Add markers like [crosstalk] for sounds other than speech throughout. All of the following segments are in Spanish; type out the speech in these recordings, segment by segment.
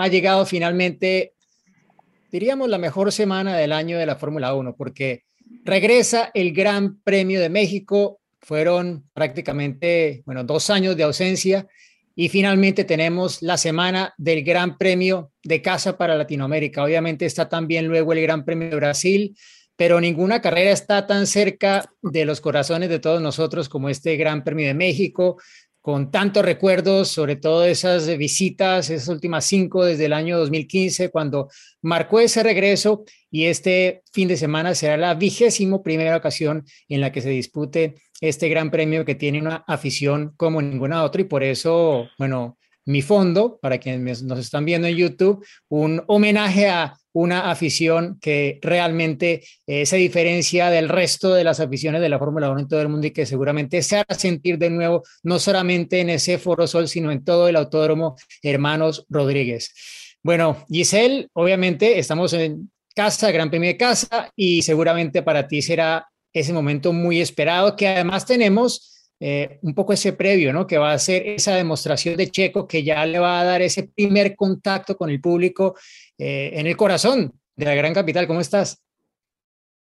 Ha llegado finalmente, diríamos, la mejor semana del año de la Fórmula 1, porque regresa el Gran Premio de México. Fueron prácticamente, bueno, dos años de ausencia y finalmente tenemos la semana del Gran Premio de casa para Latinoamérica. Obviamente está también luego el Gran Premio de Brasil, pero ninguna carrera está tan cerca de los corazones de todos nosotros como este Gran Premio de México con tantos recuerdos, sobre todo esas visitas, esas últimas cinco desde el año 2015, cuando marcó ese regreso y este fin de semana será la vigésimo primera ocasión en la que se dispute este gran premio que tiene una afición como ninguna otra. Y por eso, bueno, mi fondo, para quienes nos están viendo en YouTube, un homenaje a una afición que realmente eh, se diferencia del resto de las aficiones de la Fórmula 1 en todo el mundo y que seguramente se hará sentir de nuevo, no solamente en ese Foro Sol, sino en todo el Autódromo Hermanos Rodríguez. Bueno, Giselle, obviamente estamos en casa, Gran Premio de casa, y seguramente para ti será ese momento muy esperado que además tenemos eh, un poco ese previo, ¿no? Que va a ser esa demostración de Checo que ya le va a dar ese primer contacto con el público eh, en el corazón de la gran capital. ¿Cómo estás?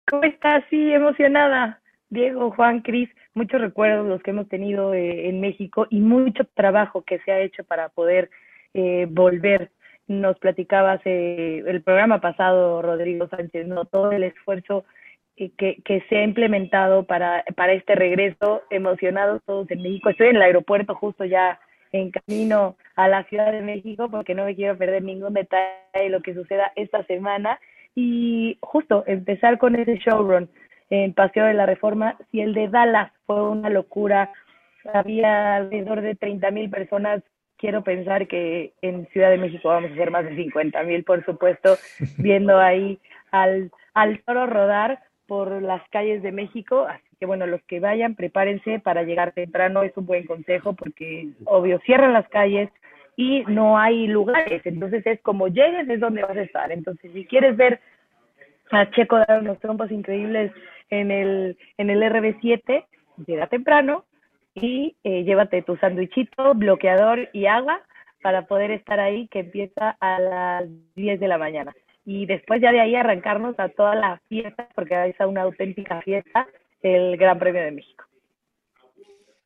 ¿Cómo estás? Sí, emocionada. Diego, Juan, Cris, muchos recuerdos los que hemos tenido eh, en México y mucho trabajo que se ha hecho para poder volver. Nos platicabas el programa pasado, Rodrigo Sánchez, ¿no? Todo el esfuerzo que, se ha implementado para, para este regreso, emocionados todos en México. Estoy en el aeropuerto justo ya en camino a la Ciudad de México porque no me quiero perder ningún detalle de lo que suceda esta semana y justo empezar con ese showrun en Paseo de la Reforma. Si el de Dallas fue una locura, había alrededor de 30 mil personas. Quiero pensar que en Ciudad de México vamos a ser más de 50 mil, por supuesto, viendo ahí al, al toro rodar por las calles de México, así que bueno, los que vayan, prepárense para llegar temprano, es un buen consejo porque obvio cierran las calles y no hay lugares, entonces es como llegues es donde vas a estar, entonces si quieres ver a Checo dar unos trompos increíbles en el, en el RB7, llega temprano y eh, llévate tu sandwichito, bloqueador y agua para poder estar ahí que empieza a las 10 de la mañana y después ya de ahí arrancarnos a toda la fiesta, porque es una auténtica fiesta, el Gran Premio de México.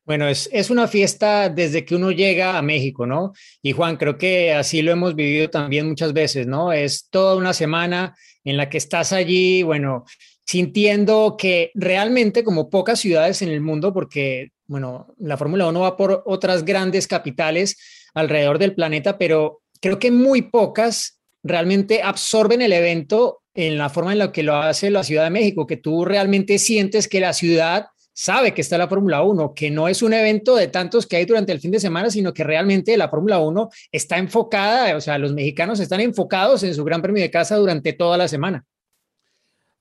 Bueno, es, es, una fiesta desde que uno llega a México, ¿no? Y Juan, creo que así lo hemos vivido también muchas veces, ¿no? Es toda una semana en la que estás allí, bueno, sintiendo que realmente como pocas ciudades en el mundo, porque, bueno, la Fórmula 1 va por otras grandes capitales alrededor del planeta, pero creo que muy pocas realmente absorben el evento en la forma en la que lo hace la Ciudad de México, que tú realmente sientes que la ciudad sabe que está la Fórmula 1, que no es un evento de tantos que hay durante el fin de semana, sino que realmente la Fórmula 1 está enfocada, o sea, los mexicanos están enfocados en su Gran Premio de casa durante toda la semana.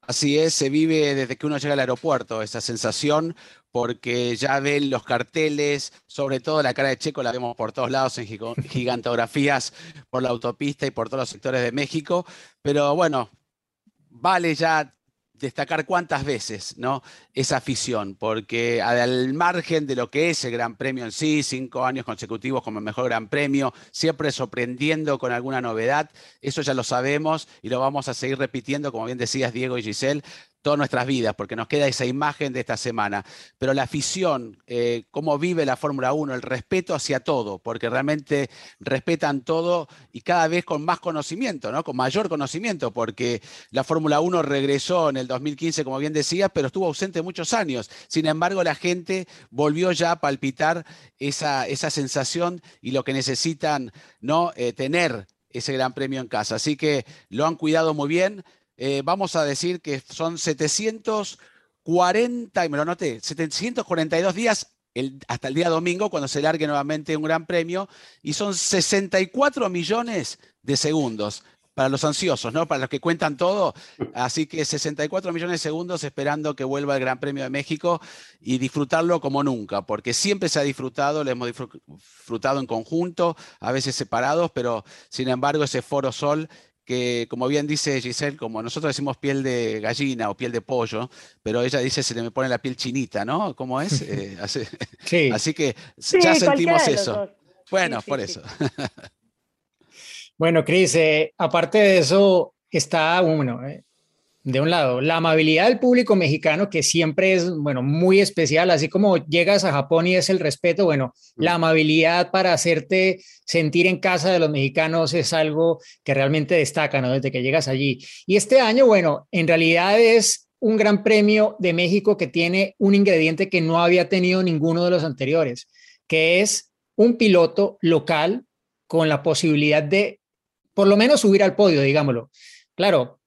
Así es, se vive desde que uno llega al aeropuerto esa sensación, porque ya ven los carteles, sobre todo la cara de Checo la vemos por todos lados en [laughs] gigantografías por la autopista y por todos los sectores de México, pero bueno, vale ya destacar cuántas veces ¿no? esa afición, porque al margen de lo que es el Gran Premio en sí, cinco años consecutivos como el mejor Gran Premio, siempre sorprendiendo con alguna novedad, eso ya lo sabemos y lo vamos a seguir repitiendo, como bien decías Diego y Giselle, todas nuestras vidas, porque nos queda esa imagen de esta semana. Pero la afición, eh, cómo vive la Fórmula 1, el respeto hacia todo, porque realmente respetan todo y cada vez con más conocimiento, ¿no? con mayor conocimiento, porque la Fórmula 1 regresó en el 2015, como bien decía, pero estuvo ausente muchos años. Sin embargo, la gente volvió ya a palpitar esa, esa sensación y lo que necesitan ¿no? Eh, tener ese gran premio en casa. Así que lo han cuidado muy bien. Eh, vamos a decir que son 740, y me lo noté, 742 días hasta el día domingo, cuando se largue nuevamente un gran premio, y son 64 millones de segundos para los ansiosos, ¿no? Para los que cuentan todo. Así que 64 millones de segundos esperando que vuelva el Gran Premio de México y disfrutarlo como nunca, porque siempre se ha disfrutado, lo hemos disfrutado en conjunto, a veces separados, pero sin embargo ese Foro Sol que como bien dice Giselle, como nosotros decimos piel de gallina o piel de pollo, pero ella dice se le me pone la piel chinita, ¿no? ¿Cómo es? Eh, [laughs] así, que ya sentimos eso. Bueno, por eso. [laughs] bueno, Cris, eh, aparte de eso, está uno, eh, de un lado, la amabilidad del público mexicano, que siempre es, bueno, muy especial, así como llegas a Japón y es el respeto, bueno, la mm. amabilidad para hacerte sentir en casa de los mexicanos es algo que realmente destaca, ¿no? Desde que llegas allí. Y este año, bueno, en realidad es un gran premio de México que tiene un ingrediente que no había tenido ninguno de los anteriores, que es un piloto local con la posibilidad de, por lo menos, subir al podio, digámoslo. Claro,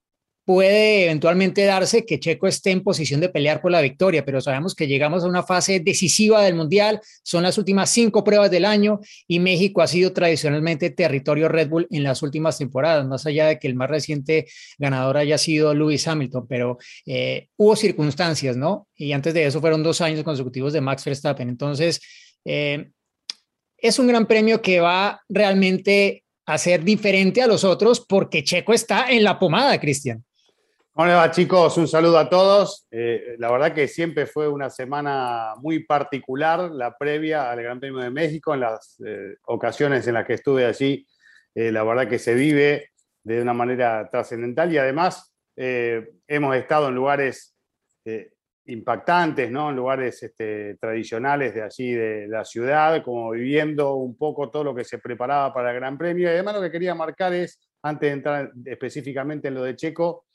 puede eventualmente darse que Checo esté en posición de pelear por la victoria, pero sabemos que llegamos a una fase decisiva del Mundial, son las últimas cinco pruebas del año y México ha sido tradicionalmente territorio Red Bull en las últimas temporadas, más allá de que el más reciente ganador haya sido Lewis Hamilton, pero eh, hubo circunstancias, ¿no? Y antes de eso fueron dos años consecutivos de Max Verstappen. Entonces, eh, es un gran premio que va realmente a ser diferente a los otros porque Checo está en la pomada, Cristian. ¿Cómo chicos? Un saludo a todos. Eh, la verdad que siempre fue una semana muy particular, la previa al Gran Premio de México, en las eh, ocasiones en las que estuve allí, eh, la verdad que se vive de una manera trascendental y además hemos estado en lugares impactantes, ¿no? en lugares este, tradicionales de allí, de la ciudad, como viviendo un poco todo lo que se preparaba para el Gran Premio. Y además lo que quería marcar es, antes de entrar específicamente en lo de Checo,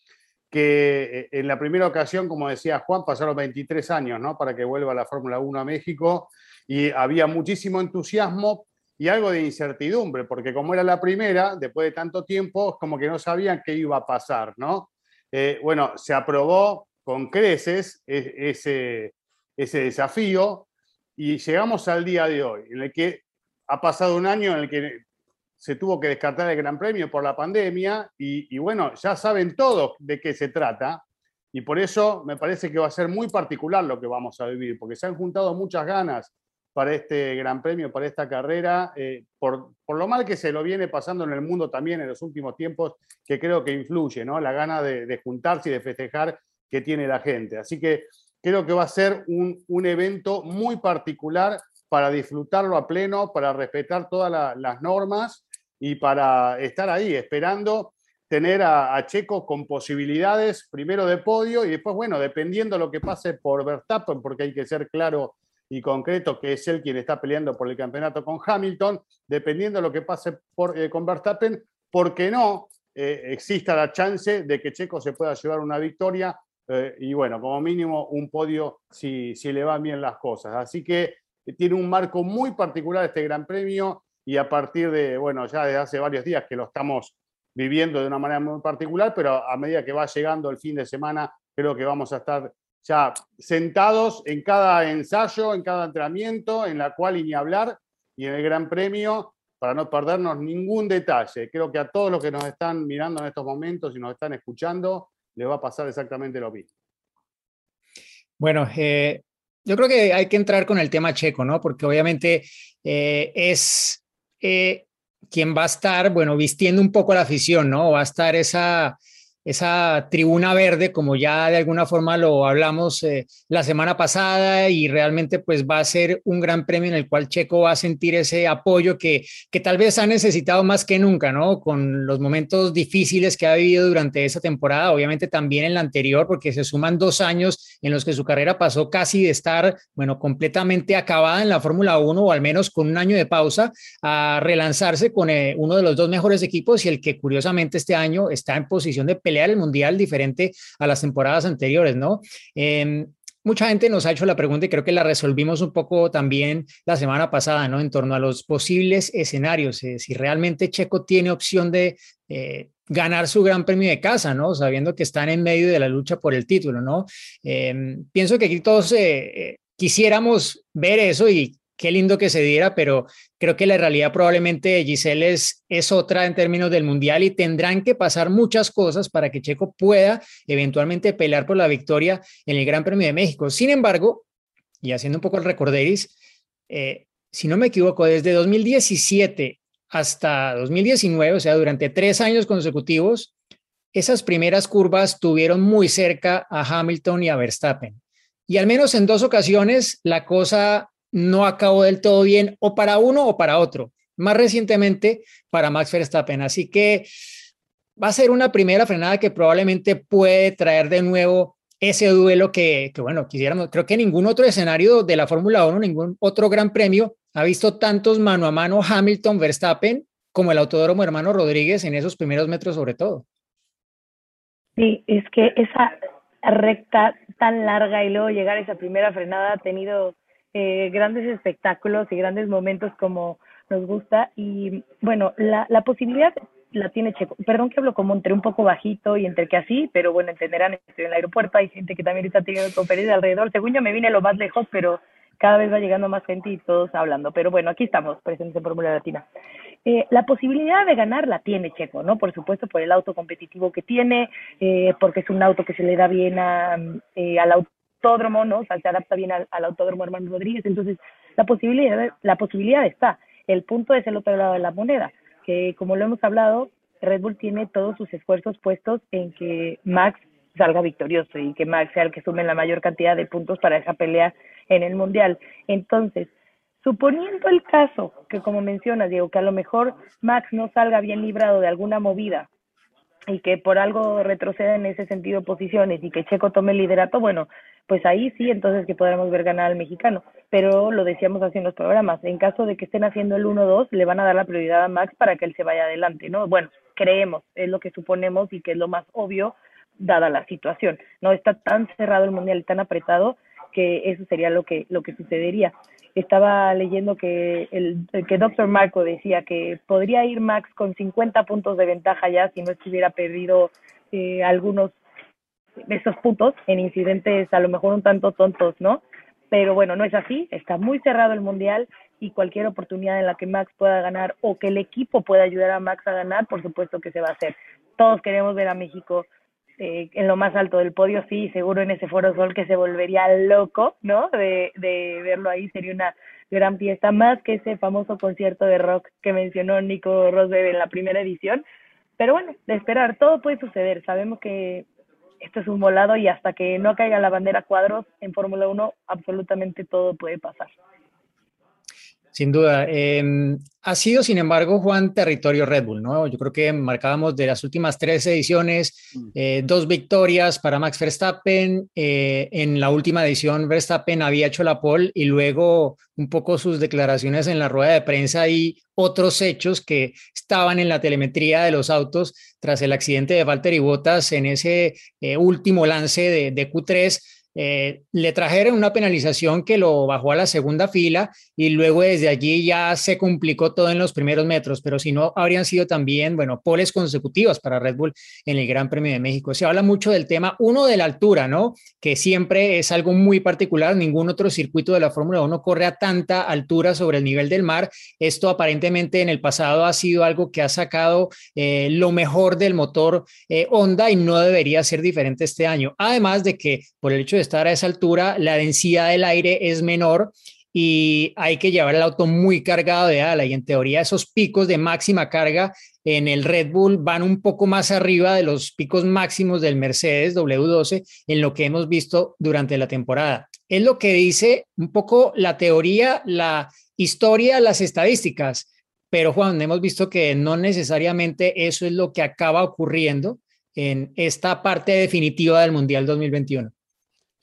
que eh, en la primera ocasión, como decía Juan, pasaron 23 años ¿no? para que vuelva la Fórmula 1 a México y había muchísimo entusiasmo y algo de incertidumbre, porque como era la primera, después de tanto tiempo, como que no sabían qué iba a pasar, ¿no? Eh, bueno, se aprobó con creces e, ese, ese desafío y llegamos al día de hoy, en el que ha pasado un año en el que se tuvo que descartar el Gran Premio por la pandemia y, bueno, ya saben todos de qué se trata y por eso me parece que va a ser muy particular lo que vamos a vivir, porque se han juntado muchas ganas para este Gran Premio, para esta carrera, eh, por, lo mal que se lo viene pasando en el mundo también en los últimos tiempos, que creo que influye, ¿no? La gana de, juntarse y de festejar que tiene la gente. Así que creo que va a ser un, un evento muy particular para disfrutarlo a pleno, para respetar todas las normas y para estar ahí esperando tener a, Checo con posibilidades primero de podio y después, bueno, dependiendo lo que pase por Verstappen, porque hay que ser claro y concreto que es él quien está peleando por el campeonato con Hamilton, dependiendo de lo que pase por, eh, con Verstappen, porque no eh, exista la chance de que Checo se pueda llevar una victoria eh, y bueno, como mínimo un podio si, si le van bien las cosas. Así que tiene un marco muy particular este Gran Premio y a partir de, bueno, ya desde hace varios días que lo estamos viviendo de una manera muy particular, pero a medida que va llegando el fin de semana, creo que vamos a estar ya sentados en cada ensayo, en cada entrenamiento, en la cual y ni hablar, y en el Gran Premio, para no perdernos ningún detalle. Creo que a todos los que nos están mirando en estos momentos y nos están escuchando, les va a pasar exactamente lo mismo. Bueno, eh, yo creo que hay que entrar con el tema checo, ¿no? Porque obviamente eh, es eh, quien va a estar, bueno, vistiendo un poco la afición, ¿no? Va a estar esa, esa tribuna verde, como ya de alguna forma lo hablamos eh, la semana pasada, y realmente pues va a ser un gran premio en el cual Checo va a sentir ese apoyo que, que tal vez ha necesitado más que nunca, ¿no? Con los momentos difíciles que ha vivido durante esa temporada, obviamente también en la anterior, porque se suman dos años en los que su carrera pasó casi de estar, bueno, completamente acabada en la Fórmula 1 o al menos con un año de pausa, a relanzarse con eh, uno de los dos mejores equipos y el que curiosamente este año está en posición de pelear el Mundial diferente a las temporadas anteriores, ¿no? Em, mucha gente nos ha hecho la pregunta y creo que la resolvimos un poco también la semana pasada, ¿no? En torno a los posibles escenarios, eh, si realmente Checo tiene opción de eh, ganar su gran premio de casa, ¿no? Sabiendo que están en medio de la lucha por el título, ¿no? Em, pienso que aquí todos eh, quisiéramos ver eso y qué lindo que se diera, pero creo que la realidad probablemente Giselle es, es otra en términos del mundial y tendrán que pasar muchas cosas para que Checo pueda eventualmente pelear por la victoria en el Gran Premio de México. Sin embargo, y haciendo un poco el recorderis, eh, si no me equivoco, desde 2017 hasta 2019, o sea, durante tres años consecutivos, esas primeras curvas tuvieron muy cerca a Hamilton y a Verstappen. Y al menos en dos ocasiones la cosa no acabó del todo bien o para uno o para otro. Más recientemente para Max Verstappen. Así que va a ser una primera frenada que probablemente puede traer de nuevo ese duelo que, bueno, quisiéramos. Creo que ningún otro escenario de la Fórmula 1, ningún otro gran premio ha visto tantos mano a mano Hamilton-Verstappen como el Autódromo Hermano Rodríguez en esos primeros metros sobre todo. Sí, es que esa recta tan larga y luego llegar a esa primera frenada ha tenido eh, grandes espectáculos y grandes momentos como nos gusta. Y bueno, la, la posibilidad la tiene Checo. Perdón que hablo como entre un poco bajito y entre que así, pero bueno, entenderán, estoy en el aeropuerto, hay gente que también está teniendo conferencia alrededor. Según yo me vine lo más lejos, pero cada vez va llegando más gente y todos hablando. Pero bueno, aquí estamos, presentes en Fórmula Latina. Eh, la posibilidad de ganar la tiene Checo, ¿no? Por supuesto, por el auto competitivo que tiene, eh, porque es un auto que se le da bien a, eh, al auto autódromo, ¿no? O sea, se adapta bien al, autódromo Hermano Rodríguez. Entonces, la posibilidad, la posibilidad está. El punto es el otro lado de la moneda, que como lo hemos hablado, Red Bull tiene todos sus esfuerzos puestos en que Max salga victorioso y que Max sea el que sume la mayor cantidad de puntos para esa pelea en el Mundial. Entonces, suponiendo el caso que como mencionas, Diego, que a lo mejor Max no salga bien librado de alguna movida y que por algo retroceda en ese sentido posiciones y que Checo tome el liderato, bueno, pues ahí sí, entonces que podremos ver ganar al mexicano. Pero lo decíamos así en los programas, en caso de que estén haciendo el 1-2, le van a dar la prioridad a Max para que él se vaya adelante, ¿no? Bueno, creemos, es lo que suponemos y que es lo más obvio dada la situación. No está tan cerrado el mundial y tan apretado que eso sería lo que lo que sucedería. Estaba leyendo que el que Dr. Marco decía que podría ir Max con 50 puntos de ventaja ya si no estuviera perdido eh, algunos esos puntos en incidentes a lo mejor un tanto tontos, ¿no? Pero bueno, no es así, está muy cerrado el mundial y cualquier oportunidad en la que Max pueda ganar o que el equipo pueda ayudar a Max a ganar, por supuesto que se va a hacer. Todos queremos ver a México eh, en lo más alto del podio, sí, seguro en ese Foro Sol que se volvería loco, ¿no? De, de verlo ahí, sería una gran fiesta, más que ese famoso concierto de rock que mencionó Nico Rosberg en la primera edición. Pero bueno, de esperar, todo puede suceder. Sabemos que esto es un volado y hasta que no caiga la bandera cuadros en Fórmula 1, absolutamente todo puede pasar. Sin duda. Em, ha sido, sin embargo, Juan, territorio Red Bull, ¿no? Yo creo que marcábamos de las últimas tres ediciones, mm. eh, dos victorias para Max Verstappen. Eh, en la última edición, Verstappen había hecho la pole y luego un poco sus declaraciones en la rueda de prensa y otros hechos que estaban en la telemetría de los autos tras el accidente de Valtteri Bottas en ese eh, último lance de, de Q3 eh, le trajeron una penalización que lo bajó a la segunda fila y luego desde allí ya se complicó todo en los primeros metros, pero si no, habrían sido también, bueno, poles consecutivas para Red Bull en el Gran Premio de México. Se habla mucho del tema, uno de la altura, ¿no? Que siempre es algo muy particular, ningún otro circuito de la Fórmula 1 corre a tanta altura sobre el nivel del mar. Esto aparentemente en el pasado ha sido algo que ha sacado eh, lo mejor del motor eh, Honda y no debería ser diferente este año. Además de que por el hecho de estar a esa altura, la densidad del aire es menor y hay que llevar el auto muy cargado de ala y en teoría esos picos de máxima carga en el Red Bull van un poco más arriba de los picos máximos del Mercedes W12 en lo que hemos visto durante la temporada. Es lo que dice un poco la teoría, la historia, las estadísticas, pero Juan, hemos visto que no necesariamente eso es lo que acaba ocurriendo en esta parte definitiva del Mundial 2021.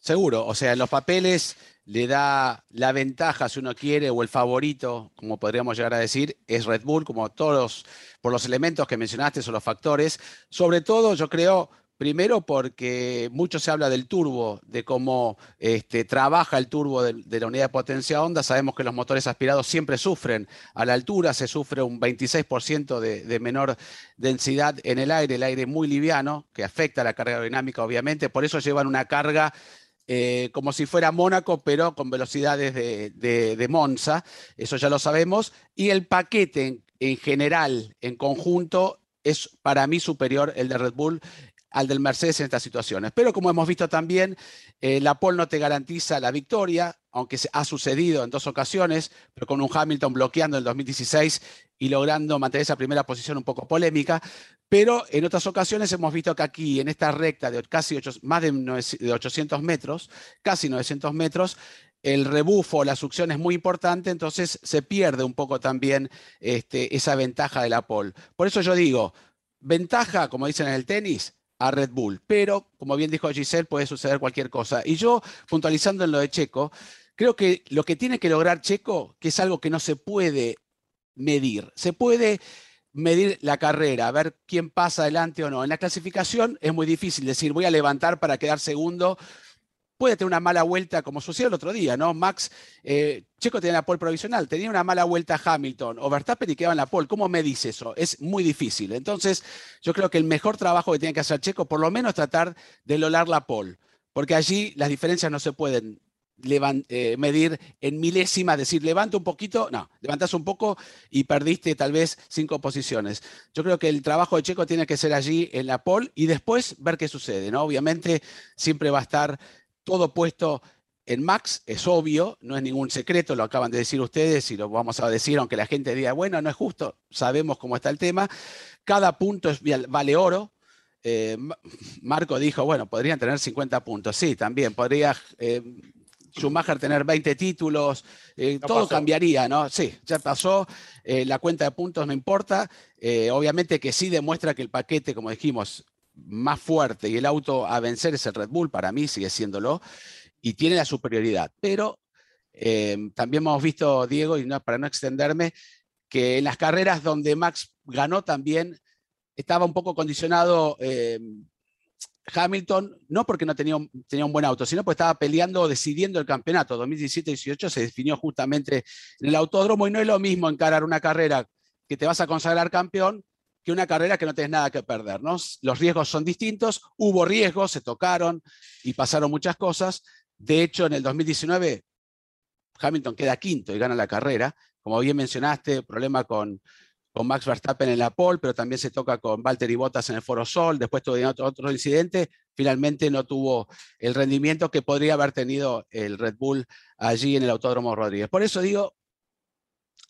Seguro, o sea, los papeles le da la ventaja, si uno quiere, o el favorito, como podríamos llegar a decir, es Red Bull, como todos, por los elementos que mencionaste, son los factores. Sobre todo, yo creo, primero porque mucho se habla del turbo, de cómo este, trabaja el turbo de, la unidad de potencia onda. Sabemos que los motores aspirados siempre sufren a la altura, se sufre un 26% de, de menor densidad en el aire, el aire muy liviano, que afecta a la carga aerodinámica, obviamente. Por eso llevan una carga eh, como si fuera Mónaco, pero con velocidades de, Monza, eso ya lo sabemos, y el paquete en, general, en conjunto, es para mí superior el de Red Bull al del Mercedes en estas situaciones. Pero como hemos visto también, eh, la Pole no te garantiza la victoria, aunque ha sucedido en dos ocasiones, pero con un Hamilton bloqueando en el 2016 y logrando mantener esa primera posición un poco polémica. Pero en otras ocasiones hemos visto que aquí, en esta recta de casi más de 800 metros, casi 900 metros, el rebufo, la succión es muy importante, entonces se pierde un poco también este, esa ventaja de la pole. Por eso yo digo, ventaja, como dicen en el tenis, a Red Bull, pero como bien dijo Giselle, puede suceder cualquier cosa. Y yo, puntualizando en lo de Checo, creo que lo que tiene que lograr Checo, que es algo que no se puede medir, se puede medir la carrera, ver quién pasa adelante o no. En la clasificación es muy difícil decir voy a levantar para quedar segundo. Puede tener una mala vuelta, como sucedió el otro día, ¿no? Max, eh, Checo tenía la pole provisional, tenía una mala vuelta Hamilton o Verstappen y quedaba en la pole. ¿Cómo me dice eso? Es muy difícil. Entonces, yo creo que el mejor trabajo que tiene que hacer Checo, por lo menos tratar de lolar la pole, porque allí las diferencias no se pueden eh, medir en milésimas, decir, levanta un poquito, no, levantas un poco y perdiste tal vez cinco posiciones. Yo creo que el trabajo de Checo tiene que ser allí en la pole y después ver qué sucede, ¿no? Obviamente siempre va a estar todo puesto en Max, es obvio, no es ningún secreto, lo acaban de decir ustedes y lo vamos a decir, aunque la gente diga, bueno, no es justo, sabemos cómo está el tema. Cada punto es, vale oro, eh, Marco dijo, bueno, podrían tener 50 puntos. Sí, también podría eh, Schumacher tener 20 títulos, eh, todo cambiaría, ¿no? Sí, ya pasó, eh, la cuenta de puntos no importa, eh, obviamente que sí demuestra que el paquete, como dijimos, más fuerte y el auto a vencer es el Red Bull, para mí sigue siéndolo, y tiene la superioridad, pero también hemos visto, Diego, y no, para no extenderme, que en las carreras donde Max ganó también estaba un poco condicionado Hamilton, no porque no tenía un, buen auto, sino porque estaba peleando, decidiendo el campeonato. 2017-18 se definió justamente en el autódromo y no es lo mismo encarar una carrera que te vas a consagrar campeón que una carrera que no tienes nada que perder. Los riesgos son distintos, hubo riesgos, se tocaron y pasaron muchas cosas. De hecho, en el 2019 Hamilton queda quinto y gana la carrera. Como bien mencionaste, problema con, con Max Verstappen en la pole, pero también se toca con Valtteri Bottas en el Foro Sol, después tuvo otro, otro incidente, finalmente no tuvo el rendimiento que podría haber tenido el Red Bull allí en el Autódromo Rodríguez. Por eso digo,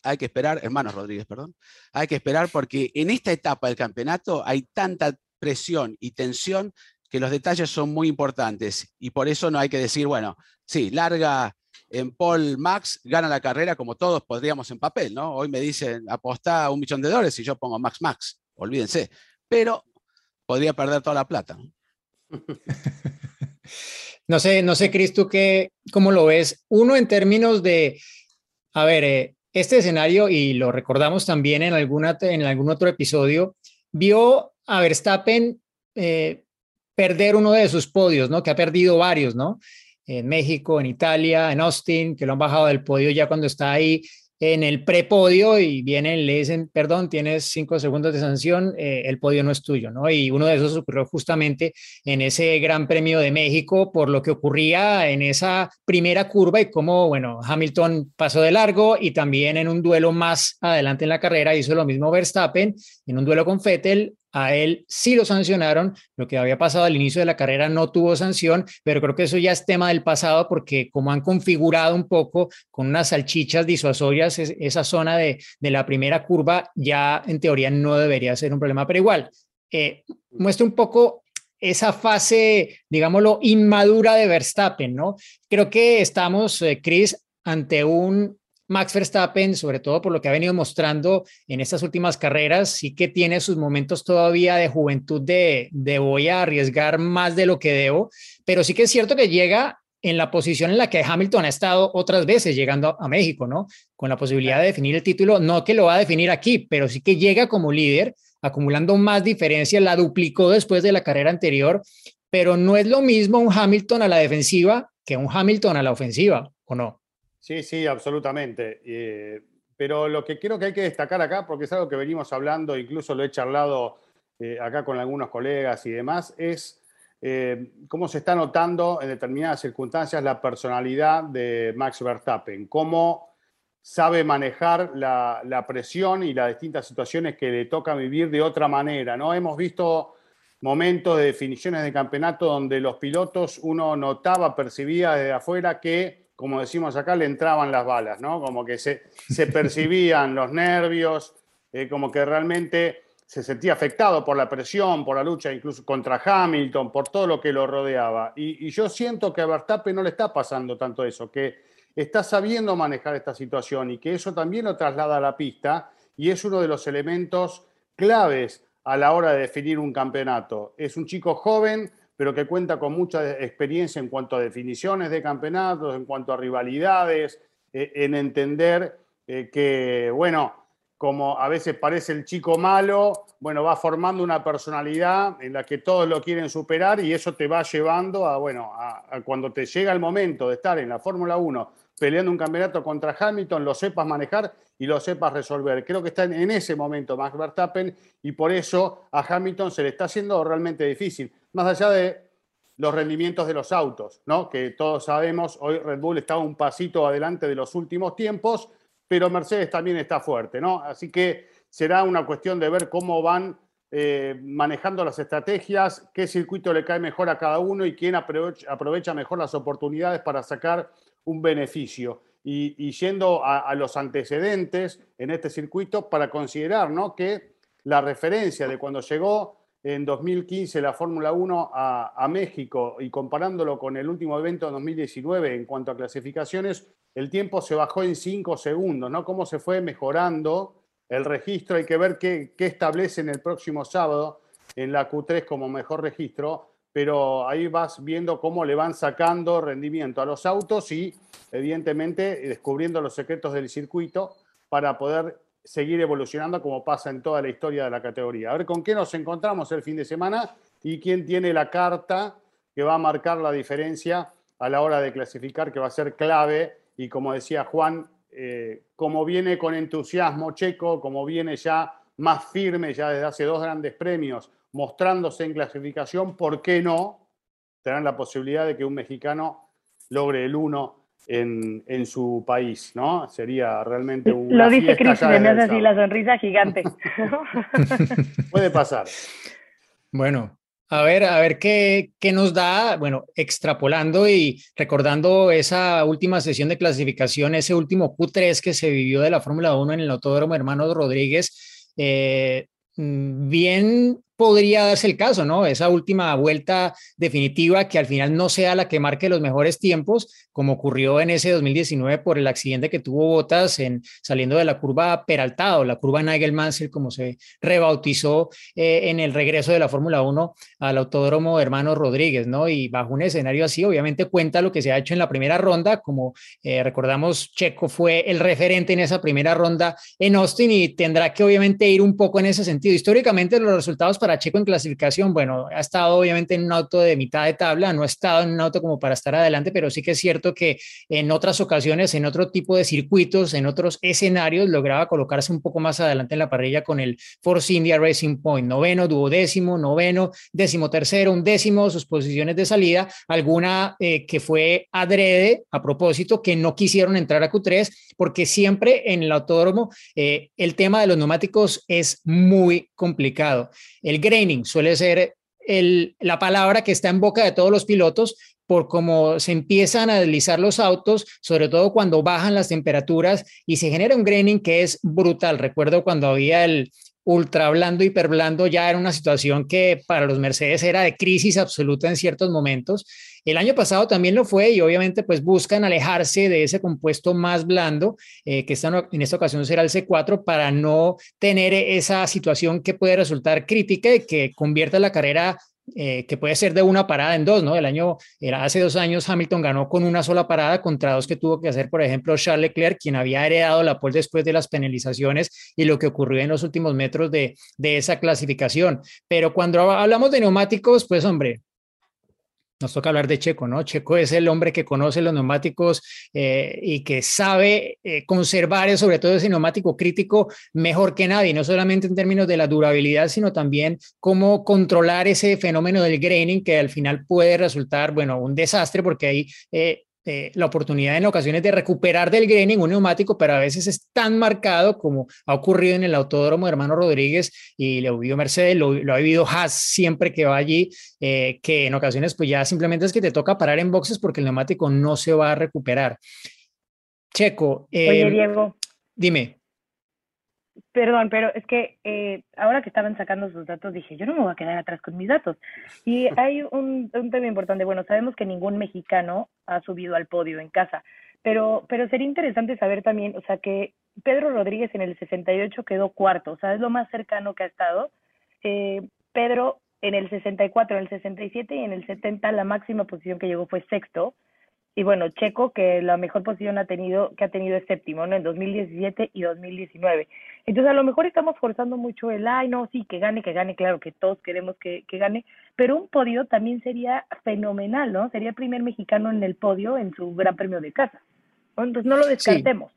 hay que esperar, hermanos Rodríguez, perdón, hay que esperar porque en esta etapa del campeonato hay tanta presión y tensión que los detalles son muy importantes y por eso no hay que decir, bueno, sí, larga en Paul Max gana la carrera como todos podríamos en papel, ¿no? Hoy me dicen apostá un millón de dólares y yo pongo Max Max, olvídense, pero podría perder toda la plata. No [laughs] sé, no sé, Cris, tú qué, cómo lo ves. Uno en términos de, a ver, eh, este escenario, y lo recordamos también en, alguna, en algún otro episodio, vio a Verstappen eh, perder uno de sus podios, ¿no? Que ha perdido varios, ¿no? En México, en Italia, en Austin, que lo han bajado del podio ya cuando está ahí en el prepodio y vienen, le dicen, perdón, tienes cinco segundos de sanción, eh, el podio no es tuyo, ¿no? Y uno de esos ocurrió justamente en ese Gran Premio de México por lo que ocurría en esa primera curva y cómo, bueno, Hamilton pasó de largo y también en un duelo más adelante en la carrera hizo lo mismo Verstappen, en un duelo con Vettel a él sí lo sancionaron, lo que había pasado al inicio de la carrera no tuvo sanción, pero creo que eso ya es tema del pasado porque como han configurado un poco con unas salchichas disuasorias esa zona de, la primera curva, ya en teoría no debería ser un problema, pero igual, eh, muestra un poco esa fase, digámoslo, inmadura de Verstappen, ¿no? Creo que estamos, eh, Chris, ante un Max Verstappen, sobre todo por lo que ha venido mostrando en estas últimas carreras, sí que tiene sus momentos todavía de juventud de, de voy a arriesgar más de lo que debo, pero sí que es cierto que llega en la posición en la que Hamilton ha estado otras veces llegando a, México, ¿no? Con la posibilidad de definir el título, no que lo va a definir aquí, pero sí que llega como líder, acumulando más diferencia, la duplicó después de la carrera anterior, pero no es lo mismo un Hamilton a la defensiva que un Hamilton a la ofensiva, ¿o no? Sí, sí, absolutamente. Eh, pero lo que creo que hay que destacar acá, porque es algo que venimos hablando, incluso lo he charlado eh, acá con algunos colegas y demás, es eh, cómo se está notando en determinadas circunstancias la personalidad de Max Verstappen, cómo sabe manejar la, presión y las distintas situaciones que le toca vivir de otra manera. ¿no? Hemos visto momentos de definiciones de campeonato donde los pilotos uno notaba, percibía desde afuera que como decimos acá, le entraban las balas, ¿no? Como que se, se [laughs] percibían los nervios, eh, como que realmente se sentía afectado por la presión, por la lucha incluso contra Hamilton, por todo lo que lo rodeaba. Y, yo siento que a Verstappen no le está pasando tanto eso, que está sabiendo manejar esta situación y que eso también lo traslada a la pista y es uno de los elementos claves a la hora de definir un campeonato. Es un chico joven pero que cuenta con mucha experiencia en cuanto a definiciones de campeonatos, en cuanto a rivalidades, eh, en entender eh, que, bueno, como a veces parece el chico malo, bueno, va formando una personalidad en la que todos lo quieren superar y eso te va llevando a, bueno, a, cuando te llega el momento de estar en la Fórmula 1 peleando un campeonato contra Hamilton, lo sepas manejar y lo sepas resolver. Creo que está en ese momento Max Verstappen y por eso a Hamilton se le está haciendo realmente difícil más allá de los rendimientos de los autos, ¿no? que todos sabemos, hoy Red Bull está un pasito adelante de los últimos tiempos, pero Mercedes también está fuerte, ¿no? Así que será una cuestión de ver cómo van eh, manejando las estrategias, qué circuito le cae mejor a cada uno y quién aprovecha, mejor las oportunidades para sacar un beneficio. Y, yendo a, a, los antecedentes en este circuito para considerar ¿no? que la referencia de cuando llegó en 2015 la Fórmula 1 a, México y comparándolo con el último evento de 2019 en cuanto a clasificaciones, el tiempo se bajó en 5 segundos, ¿no? Cómo se fue mejorando el registro, hay que ver qué, qué establece en el próximo sábado en la Q3 como mejor registro, pero ahí vas viendo cómo le van sacando rendimiento a los autos y evidentemente descubriendo los secretos del circuito para poder seguir evolucionando como pasa en toda la historia de la categoría. A ver con qué nos encontramos el fin de semana y quién tiene la carta que va a marcar la diferencia a la hora de clasificar, que va a ser clave. Y como decía Juan, eh, como viene con entusiasmo Checo, como viene ya más firme, ya desde hace dos grandes premios, mostrándose en clasificación, ¿por qué no? Tendrán la posibilidad de que un mexicano logre el 1 en, en, su país, ¿no? Sería realmente un. Lo dice Cris y me hace así la sonrisa gigante. [laughs] [laughs] Puede pasar. Bueno, a ver, a ver qué, qué, nos da, bueno, extrapolando y recordando esa última sesión de clasificación, ese último Q3 que se vivió de la Fórmula 1 en el Autódromo Hermanos Rodríguez, eh, mm, bien podría darse el caso, ¿no? Esa última vuelta definitiva que al final no sea la que marque los mejores tiempos, como ocurrió en ese 2019 por el accidente que tuvo Botas en saliendo de la curva Peraltado, la curva Nigel Mansell, como se rebautizó eh, en el regreso de la Fórmula 1 al Autódromo Hermano Rodríguez, ¿no? Y bajo un escenario así, obviamente cuenta lo que se ha hecho en la primera ronda, como eh, recordamos, Checo fue el referente en esa primera ronda en Austin y tendrá que obviamente ir un poco en ese sentido. Históricamente los resultados para Checo en clasificación, bueno, ha estado obviamente en un auto de mitad de tabla, no ha estado en un auto como para estar adelante, pero sí que es cierto que en otras ocasiones, en otro tipo de circuitos, en otros escenarios, lograba colocarse un poco más adelante en la parrilla con el Force India Racing Point, noveno, duodécimo, noveno, décimo tercero, un décimo, sus posiciones de salida, alguna eh, que fue adrede a propósito, que no quisieron entrar a Q3, porque siempre en el autódromo eh, el tema de los neumáticos es muy complicado. El graining suele ser la palabra que está en boca de todos los pilotos por cómo se empiezan a deslizar los autos, sobre todo cuando bajan las temperaturas y se genera un graining que es brutal. Recuerdo cuando había el, ultra blando, hiper blando, ya era una situación que para los Mercedes era de crisis absoluta en ciertos momentos. El año pasado también lo fue y obviamente pues buscan alejarse de ese compuesto más blando, eh, que en esta ocasión será el C4, para no tener esa situación que puede resultar crítica y que convierta la carrera eh, que puede ser de una parada en dos, ¿no? El año, era hace dos años Hamilton ganó con una sola parada contra dos que tuvo que hacer, por ejemplo, Charles Leclerc, quien había heredado la pole después de las penalizaciones y lo que ocurrió en los últimos metros de, de esa clasificación. Pero cuando hablamos de neumáticos, pues hombre, nos toca hablar de Checo, ¿no? Checo es el hombre que conoce los neumáticos eh, y que sabe eh, conservar sobre todo ese neumático crítico mejor que nadie, no solamente en términos de la durabilidad, sino también cómo controlar ese fenómeno del graining que al final puede resultar, bueno, un desastre porque eh, eh, la oportunidad en ocasiones de recuperar del graining un neumático, pero a veces es tan marcado como ha ocurrido en el autódromo de Hermano Rodríguez y lo vivido Mercedes, lo, ha vivido Haas siempre que va allí, eh, que en ocasiones pues ya simplemente es que te toca parar en boxes porque el neumático no se va a recuperar. Checo. Oye, em, Diego. Dime. Perdón, pero es que eh, ahora que estaban sacando sus datos dije, yo no me voy a quedar atrás con mis datos. Y [laughs] hay un, un tema importante. Bueno, sabemos que ningún mexicano ha subido al podio en casa, pero, pero sería interesante saber también, o sea, que Pedro Rodríguez en el 68 quedó cuarto, o sea, es lo más cercano que ha estado. Eh, Pedro en el 64, en el 67 y en el 70 la máxima posición que llegó fue sexto y bueno, Checo, que la mejor posición ha tenido, que ha tenido es séptimo, ¿no? En 2017 y 2019. Entonces, a lo mejor estamos forzando mucho el, ay, no, sí, que gane, que gane, claro que todos queremos que, que gane, pero un podio también sería fenomenal, ¿no? Sería el primer mexicano en el podio en su gran premio de casa. Entonces, no lo descartemos.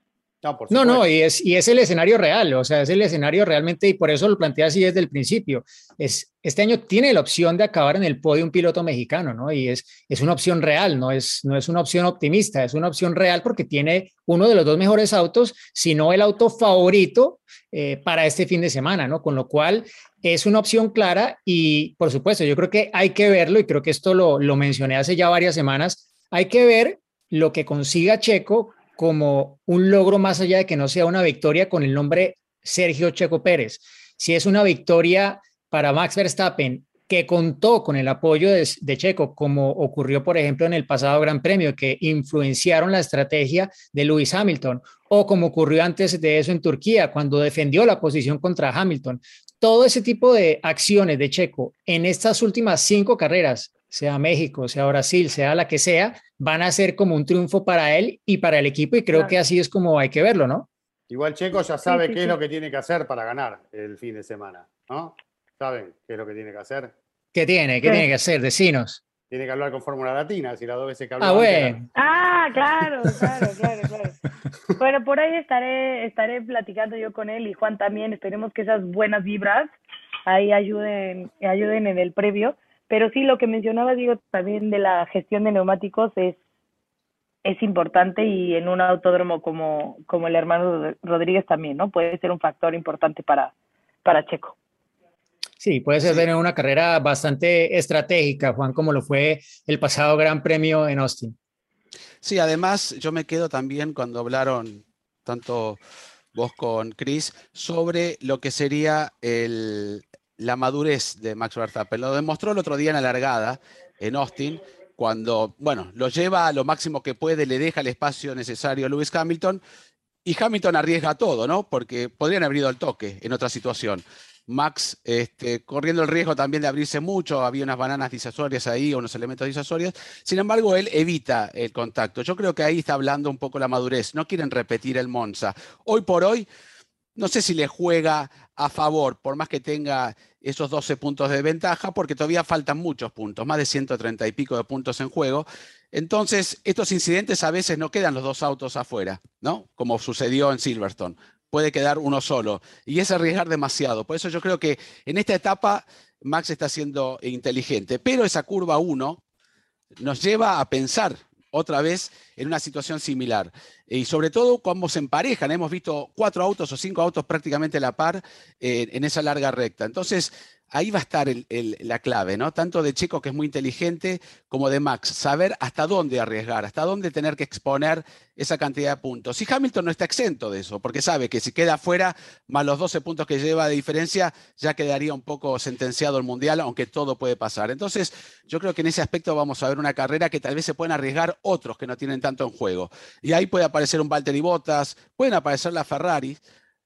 No, no, y, es, y es el escenario real, o sea, es el escenario realmente, y por eso lo planteé así desde el principio. Es, este año tiene la opción de acabar en el podio un piloto mexicano, ¿no? Y es, es una opción real, no es, no es una opción optimista, es una opción real porque tiene uno de los dos mejores autos, si no el auto favorito eh, para este fin de semana, ¿no? Con lo cual es una opción clara y, por supuesto, yo creo que hay que verlo, y creo que esto lo, lo mencioné hace ya varias semanas, hay que ver lo que consiga Checo como un logro más allá de que no sea una victoria con el nombre Sergio Checo Pérez. Si es una victoria para Max Verstappen que contó con el apoyo de, Checo, como ocurrió, por ejemplo, en el pasado Gran Premio, que influenciaron la estrategia de Lewis Hamilton, o como ocurrió antes de eso en Turquía, cuando defendió la posición contra Hamilton. Todo ese tipo de acciones de Checo en estas últimas cinco carreras sea México, sea Brasil, sea la que sea, van a ser como un triunfo para él y para el equipo y creo que así es como hay que verlo, ¿no? Igual Checo ya sabe qué es lo que tiene que hacer para ganar el fin de semana, ¿no? ¿Saben qué es lo que tiene que hacer? ¿Qué tiene? ¿Qué tiene que hacer? Decinos. Tiene que hablar con Fórmula Latina, si las dos veces que habló. Ah, bueno. Ah, claro, [laughs] claro, claro, claro. Bueno, por ahí estaré, estaré platicando yo con él y Juan también. Esperemos que esas buenas vibras ahí ayuden, ayuden en el previo. Pero sí, lo que mencionaba, digo, también de la gestión de neumáticos es, es importante y en un autódromo como, como el hermano Rodríguez también, ¿no? Puede ser un factor importante para, para Checo. Sí, puede ser en una carrera bastante estratégica, Juan, como lo fue el pasado Gran Premio en Austin. Sí, además yo me quedo también cuando hablaron tanto vos con Chris sobre lo que sería el, la madurez de Max Verstappen. Lo demostró el otro día en la largada en Austin, cuando, bueno, lo lleva a lo máximo que puede, le deja el espacio necesario a Lewis Hamilton y Hamilton arriesga todo, ¿no? Porque podrían haber ido al toque en otra situación. Max este, corriendo el riesgo también de abrirse mucho, había unas bananas disuasorias ahí, unos elementos disuasorios. Sin embargo, él evita el contacto. Yo creo que ahí está hablando un poco la madurez. No quieren repetir el Monza. Hoy por hoy, no sé si le juega a favor, por más que tenga esos 12 puntos de ventaja, porque todavía faltan muchos puntos, más de 130 y pico de puntos en juego. Entonces, estos incidentes a veces no quedan los dos autos afuera, ¿no? Como sucedió en Silverstone. Puede quedar uno solo. Y es arriesgar demasiado. Por eso yo creo que en esta etapa Max está siendo inteligente. Pero esa curva 1 nos lleva a pensar otra vez en una situación similar. Y sobre todo cuando se emparejan, hemos visto cuatro autos o cinco autos prácticamente a la par eh, en esa larga recta. Entonces, ahí va a estar la clave, ¿no? Tanto de Checo, que es muy inteligente, como de Max, saber hasta dónde arriesgar, hasta dónde tener que exponer esa cantidad de puntos. Y Hamilton no está exento de eso, porque sabe que si queda fuera, más los 12 puntos que lleva de diferencia, ya quedaría un poco sentenciado el Mundial, aunque todo puede pasar. Entonces, yo creo que en ese aspecto vamos a ver una carrera que tal vez se pueden arriesgar otros que no tienen tanto en juego. Y ahí puede aparecer un Valtteri Bottas, pueden aparecer la Ferrari,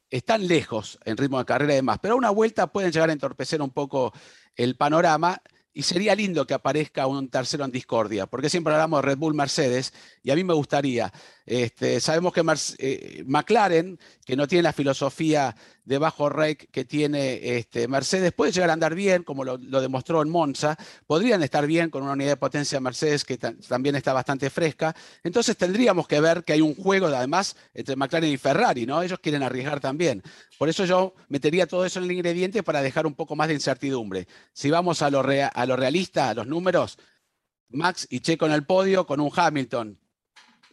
están lejos en ritmo de carrera y demás, pero a una vuelta pueden llegar a entorpecer un poco el panorama y sería lindo que aparezca un tercero en discordia, porque siempre hablamos de Red Bull Mercedes y a mí me gustaría. Este, sabemos que eh, McLaren, que no tiene la filosofía de bajo rake que tiene este, Mercedes, puede llegar a andar bien, como lo, demostró en Monza. Podrían estar bien con una unidad de potencia Mercedes que también está bastante fresca. Entonces tendríamos que ver que hay un juego, además, entre McLaren y Ferrari, ¿no? Ellos quieren arriesgar también. Por eso yo metería todo eso en el ingrediente para dejar un poco más de incertidumbre. Si vamos a lo, a lo realista, a los números, Max y Checo en el podio con un Hamilton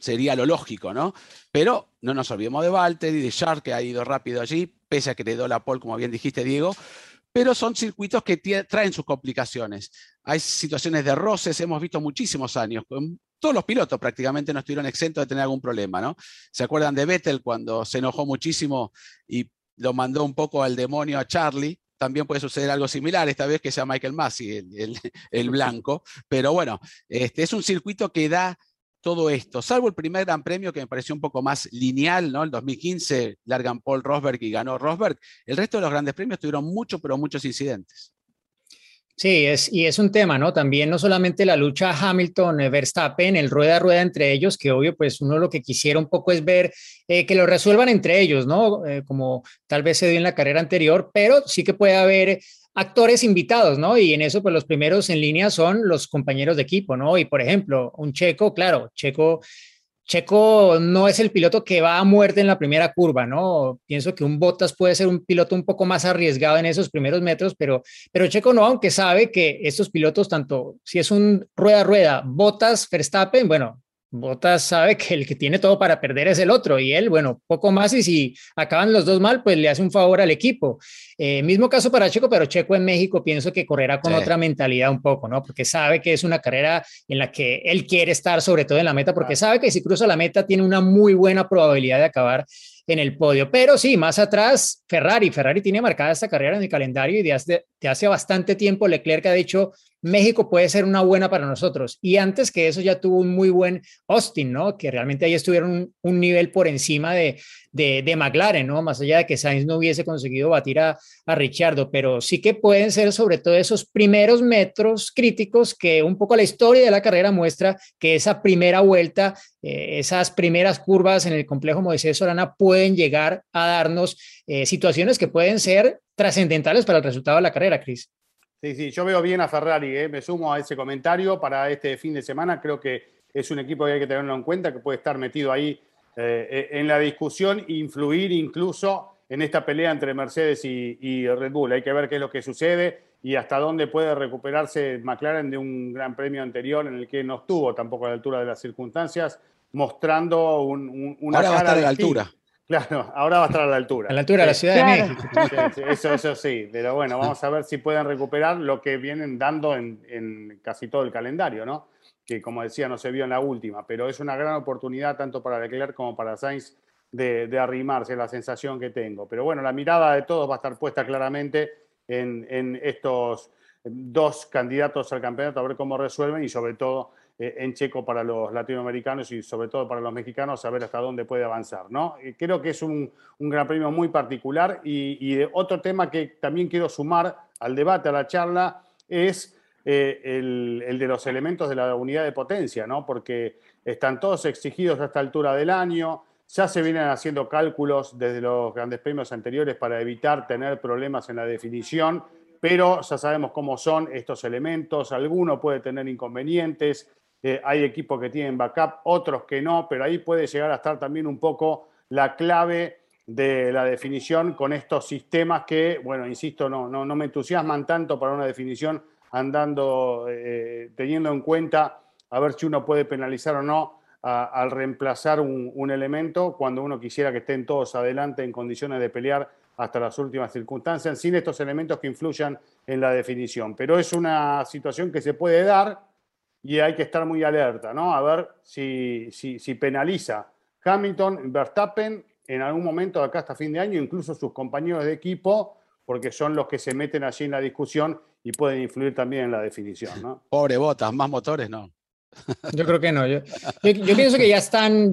sería lo lógico, ¿no? Pero no nos olvidemos de Valtteri, de Shark, que ha ido rápido allí, pese a que le dio la pole, como bien dijiste, Diego, pero son circuitos que traen sus complicaciones. Hay situaciones de roces, hemos visto muchísimos años, todos los pilotos prácticamente no estuvieron exentos de tener algún problema, ¿no? ¿Se acuerdan de Vettel cuando se enojó muchísimo y lo mandó un poco al demonio a Charlie? También puede suceder algo similar, esta vez que sea Michael Massey, el, blanco. Pero bueno, este, es un circuito que da todo esto, salvo el primer Gran Premio que me pareció un poco más lineal, ¿no? El 2015 largan Paul Rosberg y ganó Rosberg. El resto de los grandes premios tuvieron muchos, pero muchos incidentes. Sí, es, y es un tema, ¿no? También no solamente la lucha Hamilton-Verstappen, el rueda a rueda entre ellos, que obvio, pues uno lo que quisiera un poco es ver eh, que lo resuelvan entre ellos, ¿no? Eh, como tal vez se dio en la carrera anterior, pero sí que puede haber actores invitados, ¿no? Y en eso, pues los primeros en línea son los compañeros de equipo, ¿no? Y por ejemplo, un Checo, claro, Checo, Checo no es el piloto que va a muerte en la primera curva, ¿no? Pienso que un Bottas puede ser un piloto un poco más arriesgado en esos primeros metros, pero, pero Checo no, aunque sabe que estos pilotos, tanto si es un rueda a rueda, Bottas, Verstappen, bueno, Botas sabe que el que tiene todo para perder es el otro y él, bueno, poco más y si acaban los dos mal, pues le hace un favor al equipo. Eh, mismo caso para Checo, pero Checo en México pienso que correrá con otra mentalidad un poco, ¿no? Porque sabe que es una carrera en la que él quiere estar sobre todo en la meta, porque sabe que si cruza la meta tiene una muy buena probabilidad de acabar en el podio. Pero sí, más atrás, Ferrari. Ferrari tiene marcada esta carrera en el calendario y de hace, de hace bastante tiempo Leclerc ha dicho, México puede ser una buena para nosotros. Y antes que eso ya tuvo un muy buen Austin, ¿no? Que realmente ahí estuvieron un, nivel por encima de, de, de, McLaren, ¿no? Más allá de que Sainz no hubiese conseguido batir a, a Richardo, pero sí que pueden ser sobre todo esos primeros metros críticos que un poco la historia de la carrera muestra que esa primera vuelta, eh, esas primeras curvas en el complejo Moisés Solana pueden llegar a darnos eh, situaciones que pueden ser trascendentales para el resultado de la carrera, Cris. Sí, sí, yo veo bien a Ferrari, ¿eh? me sumo a ese comentario para este fin de semana. Creo que es un equipo que hay que tenerlo en cuenta, que puede estar metido ahí eh, en la discusión, influir incluso en esta pelea entre Mercedes y, Red Bull. Hay que ver qué es lo que sucede y hasta dónde puede recuperarse McLaren de un gran premio anterior en el que no estuvo tampoco a la altura de las circunstancias, mostrando un, una Ahora va a estar a la altura. Claro, ahora va a estar a la altura. A la altura de la Ciudad de México. eso, eso sí, pero bueno, vamos a ver si pueden recuperar lo que vienen dando en, casi todo el calendario, ¿no? Que como decía, no se vio en la última, pero es una gran oportunidad tanto para Leclerc como para Sainz de, de arrimarse, la sensación que tengo. Pero bueno, la mirada de todos va a estar puesta claramente en, en estos dos candidatos al campeonato, a ver cómo resuelven y sobre todo en Checo para los latinoamericanos y sobre todo para los mexicanos, saber hasta dónde puede avanzar. ¿no? creo que es un, gran premio muy particular y, otro tema que también quiero sumar al debate, a la charla, es eh, el, de los elementos de la unidad de potencia, ¿no? porque están todos exigidos a esta altura del año, ya se vienen haciendo cálculos desde los grandes premios anteriores para evitar tener problemas en la definición, pero ya sabemos cómo son estos elementos, alguno puede tener inconvenientes, eh, hay equipos que tienen backup, otros que no, pero ahí puede llegar a estar también un poco la clave de la definición con estos sistemas que, bueno, insisto, no, no, no me entusiasman tanto para una definición andando, eh, teniendo en cuenta a ver si uno puede penalizar o no al reemplazar un, elemento cuando uno quisiera que estén todos adelante en condiciones de pelear hasta las últimas circunstancias, sin estos elementos que influyan en la definición. Pero es una situación que se puede dar y hay que estar muy alerta, ¿no? A ver si, si, penaliza Hamilton, Verstappen, en algún momento de acá hasta fin de año, incluso sus compañeros de equipo, porque son los que se meten allí en la discusión y pueden influir también en la definición, ¿no? Pobre Botas, más motores, no. Yo creo que no. Yo, yo, pienso que ya están,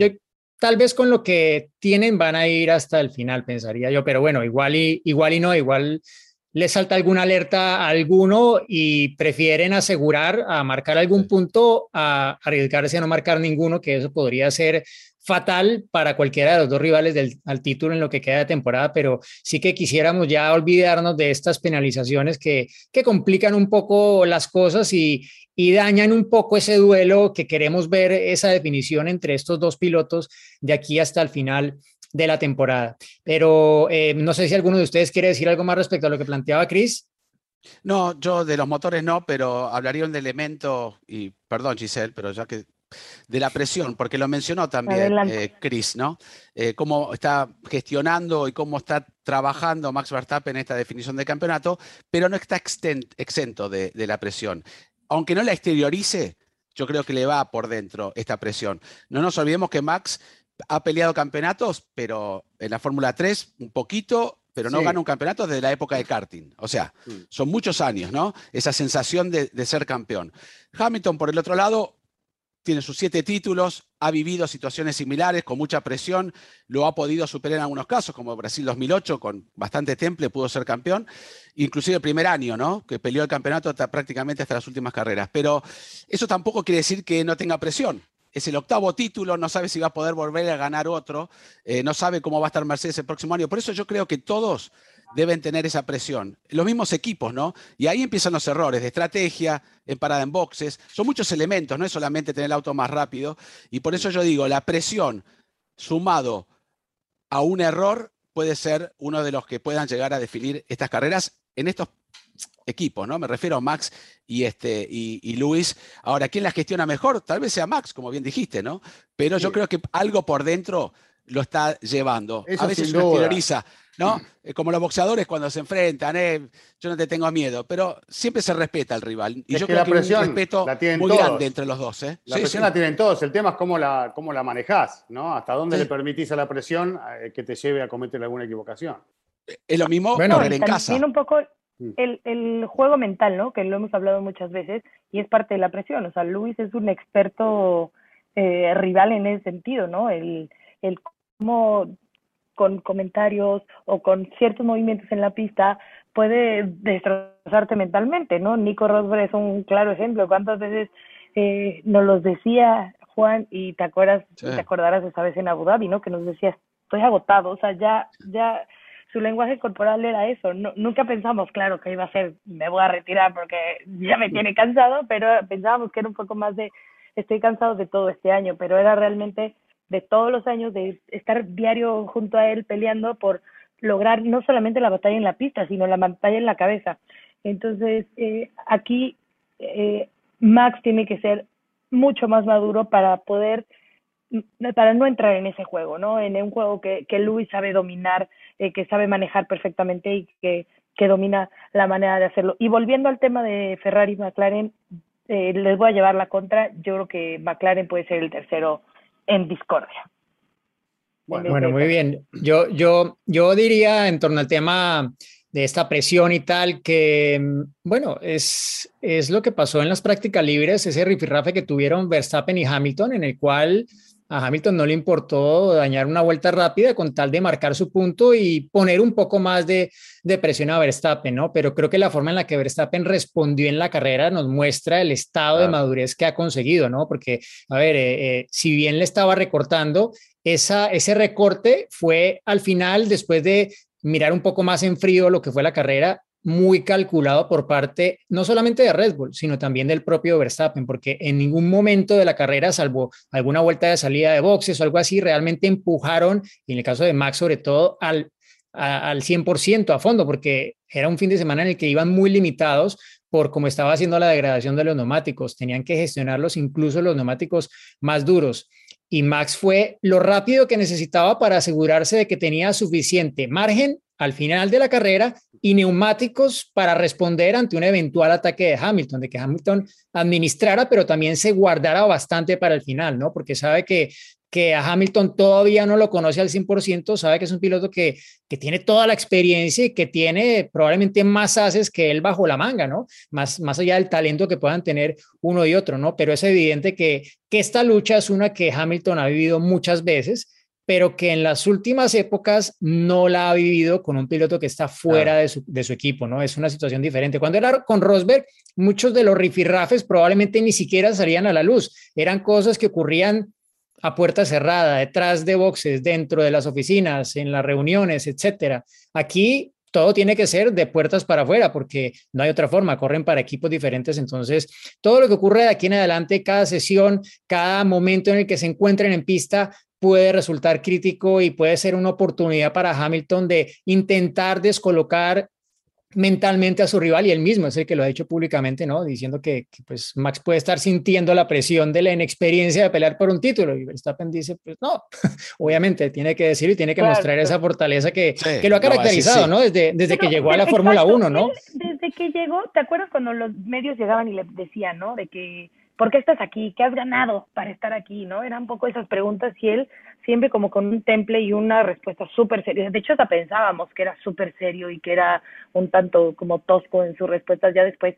tal vez con lo que tienen van a ir hasta el final, pensaría yo, pero bueno, igual y, igual y no, igual les salta alguna alerta a alguno y prefieren asegurar a marcar algún punto a arriesgarse a no marcar ninguno, que eso podría ser fatal para cualquiera de los dos rivales del, al título en lo que queda de temporada, pero sí que quisiéramos ya olvidarnos de estas penalizaciones que, que complican un poco las cosas y, y dañan un poco ese duelo que queremos ver, esa definición entre estos dos pilotos de aquí hasta el final de la temporada. Pero eh, no sé si alguno de ustedes quiere decir algo más respecto a lo que planteaba Chris. No, yo de los motores no, pero hablaría de un elemento, y perdón Giselle, pero ya que de la presión, porque lo mencionó también eh, Chris, ¿no? Eh, cómo está gestionando y cómo está trabajando Max Verstappen en esta definición de campeonato, pero no está exento de, la presión. Aunque no la exteriorice, yo creo que le va por dentro esta presión. No nos olvidemos que Max ha peleado campeonatos, pero en la Fórmula 3 un poquito, pero no gana un campeonato desde la época de karting. O sea, mm. son muchos años, ¿no? Esa sensación de, de ser campeón. Hamilton, por el otro lado, tiene sus siete títulos, ha vivido situaciones similares con mucha presión, lo ha podido superar en algunos casos, como Brasil 2008, con bastante temple pudo ser campeón, inclusive el primer año, ¿no? Que peleó el campeonato hasta, prácticamente hasta las últimas carreras. Pero eso tampoco quiere decir que no tenga presión. Es el octavo título, no sabe si va a poder volver a ganar otro, eh, no sabe cómo va a estar Mercedes el próximo año. Por eso yo creo que todos deben tener esa presión. Los mismos equipos, ¿no? Y ahí empiezan los errores de estrategia, en parada en boxes. Son muchos elementos, no es solamente tener el auto más rápido. Y por eso yo digo, la presión sumado a un error puede ser uno de los que puedan llegar a definir estas carreras en estos equipos, ¿no? Me refiero a Max y, este, y, Luis. Ahora, ¿quién la gestiona mejor? Tal vez sea Max, como bien dijiste, ¿no? Pero yo creo que algo por dentro lo está llevando. a veces uno exterioriza, ¿no? Eh, como los boxeadores cuando se enfrentan, eh, yo no te tengo miedo, pero siempre se respeta al rival. Y yo creo que, hay un respeto muy grande entre los dos. ¿eh? La presión la tienen todos, el tema es cómo la, cómo la manejás, ¿no? Hasta dónde le permitís a la presión eh, que te lleve a cometer alguna equivocación. Es lo mismo bueno, en casa. Tiene un poco mm. el, el, juego mental, ¿no? Que lo hemos hablado muchas veces y es parte de la presión. O sea, Luis es un experto rival en ese sentido, ¿no? El, el cómo con comentarios o con ciertos movimientos en la pista puede destrozarte mentalmente, ¿no? Nico Rosberg es un claro ejemplo. ¿Cuántas veces eh, nos los decía Juan y te acuerdas, te acordarás esa vez en Abu Dhabi, ¿no? Que nos decía, estoy agotado, o sea, ya, ya su lenguaje corporal era eso. No, nunca pensamos, claro, que iba a ser, me voy a retirar porque ya me tiene cansado, pero pensábamos que era un poco más de, estoy cansado de todo este año, pero era realmente de todos los años de estar diario junto a él peleando por lograr no solamente la batalla en la pista, sino la batalla en la cabeza. Entonces, eh, aquí eh, Max tiene que ser mucho más maduro para poder, para no entrar en ese juego, ¿no? En un juego que, que Luis sabe dominar, eh, que sabe manejar perfectamente y que, que domina la manera de hacerlo. Y volviendo al tema de Ferrari y McLaren, les voy a llevar la contra. Yo creo que McLaren puede ser el tercero en discordia. Bueno, muy bien. Yo, yo, yo diría en torno al tema de esta presión y tal, que, mm, bueno, es, es lo que pasó en las prácticas libres, ese rifirrafe que tuvieron Verstappen y Hamilton, en el cual a Hamilton no le importó dañar una vuelta rápida con tal de marcar su punto y poner un poco más de, presión a Verstappen, ¿no? Pero creo que la forma en la que Verstappen respondió en la carrera nos muestra el estado de madurez que ha conseguido, ¿no? Porque, a ver, eh, eh, si bien le estaba recortando, esa, ese recorte fue al final, después de mirar un poco más en frío lo que fue la carrera, muy calculado por parte no solamente de Red Bull, sino también del propio Verstappen, porque en ningún momento de la carrera, salvo alguna vuelta de salida de boxes o algo así, realmente empujaron, y en el caso de Max sobre todo, al, al 100% a fondo, porque era un fin de semana en el que iban muy limitados por cómo estaba haciendo la degradación de los neumáticos, tenían que gestionarlos incluso los neumáticos más duros. Y Max fue lo rápido que necesitaba para asegurarse de que tenía suficiente margen al final de la carrera y neumáticos para responder ante un eventual ataque de Hamilton, de que Hamilton administrara, pero también se guardara bastante para el final, ¿no? Porque sabe que que a Hamilton todavía no lo conoce al 100%, sabe que es un piloto que, que tiene toda la experiencia y que tiene probablemente más haces que él bajo la manga, ¿no? Más, más allá del talento que puedan tener uno y otro, ¿no? Pero es evidente que, que esta lucha es una que Hamilton ha vivido muchas veces, pero que en las últimas épocas no la ha vivido con un piloto que está fuera de, su, de, su, equipo, ¿no? Es una situación diferente. Cuando era con Rosberg, muchos de los rifirrafes probablemente ni siquiera salían a la luz, eran cosas que ocurrían a puerta cerrada, detrás de boxes, dentro de las oficinas, en las reuniones, etcétera. Aquí todo tiene que ser de puertas para afuera porque no hay otra forma, corren para equipos diferentes. Entonces, todo lo que ocurre de aquí en adelante, cada sesión, cada momento en el que se encuentren en pista, puede resultar crítico y puede ser una oportunidad para Hamilton de intentar descolocar mentalmente a su rival y él mismo es el que lo ha dicho públicamente, ¿no? Diciendo que, pues Max puede estar sintiendo la presión de la inexperiencia de pelear por un título y Verstappen dice, pues no, [laughs] obviamente tiene que decir y tiene que mostrar esa fortaleza que, que, lo ha caracterizado, ¿no? Desde, desde que llegó a la Fórmula 1, ¿no? Desde que llegó, ¿te acuerdas cuando los medios llegaban y le decían, ¿no? De que ¿por qué estás aquí? ¿Qué has ganado para estar aquí? ¿No? Eran un poco esas preguntas y él siempre como con un temple y una respuesta súper seria. De hecho, hasta pensábamos que era súper serio y que era un tanto como tosco en sus respuestas. Ya después,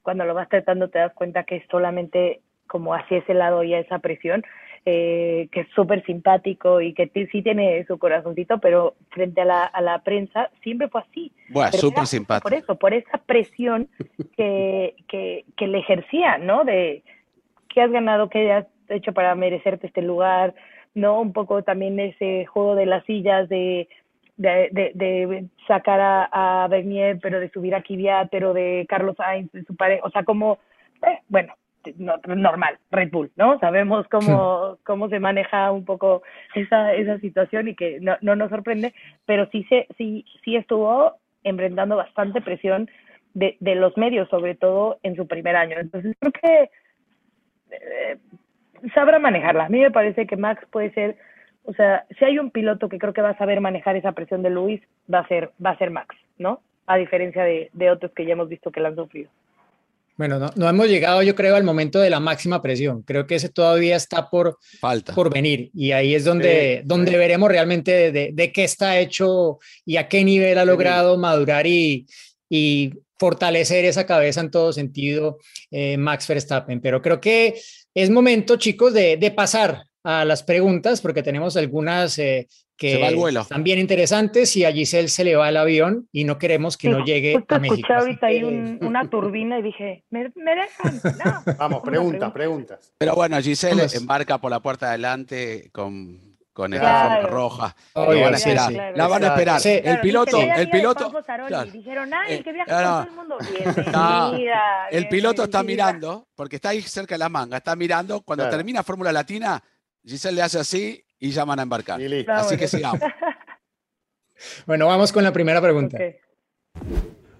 cuando lo vas tratando, te das cuenta que es solamente como hacia ese lado y a esa presión. Eh, que es súper simpático y que sí tiene su corazoncito, pero frente a la, a la prensa siempre fue así. Bueno, súper simpático. Por eso, por esa presión que, que, que le ejercía, ¿no? De, qué has ganado, qué has hecho para merecerte este lugar, ¿no? Un poco también ese juego de las sillas, de, de, de, sacar a, a, Bernier, pero de subir a Kvyat, pero de Carlos Sainz, de su pareja, o sea, como, eh, bueno, no, normal, Red Bull, ¿no? Sabemos cómo, cómo se maneja un poco esa, esa situación y que no, no nos sorprende, pero sí, se, sí, sí estuvo enfrentando bastante presión de, de los medios, sobre todo en su primer año. Entonces creo que eh, sabrá manejarla. A mí me parece que Max puede ser, o sea, si hay un piloto que creo que va a saber manejar esa presión de Luis, va a ser, va a ser Max, ¿no? A diferencia de, de otros que ya hemos visto que la han sufrido. Bueno, no, no, hemos llegado, yo creo, al momento de la máxima presión. Creo que ese todavía está por, Falta. por venir. Y ahí es donde, sí, donde sí. veremos realmente de, de, qué está hecho y a qué nivel ha logrado sí. madurar y, y fortalecer esa cabeza en todo sentido eh, Max Verstappen. Pero creo que es momento, chicos, de, de pasar a las preguntas, porque tenemos algunas eh, que están bien interesantes y a Giselle se le va el avión y no queremos que sí, no llegue justo a México. escuché ahorita ahí un, una turbina y dije, ¿me, me dejan? No. [laughs] Vamos, preguntas, preguntas. Pero bueno, Giselle Vamos. embarca por la puerta de adelante con con esta claro. forma roja. Oh, la van a esperar. Sí, claro, la van a esperar. Sí. El piloto, el piloto. Claro. Dijeron, ay, el que viaja con todo el mundo. [laughs] Bienvenida, el piloto está mirando, porque está ahí cerca de la manga, está mirando. Cuando termina Fórmula Latina, Giselle le hace así y llaman a embarcar. Así que sigamos. [laughs] bueno, vamos con la primera pregunta. Okay.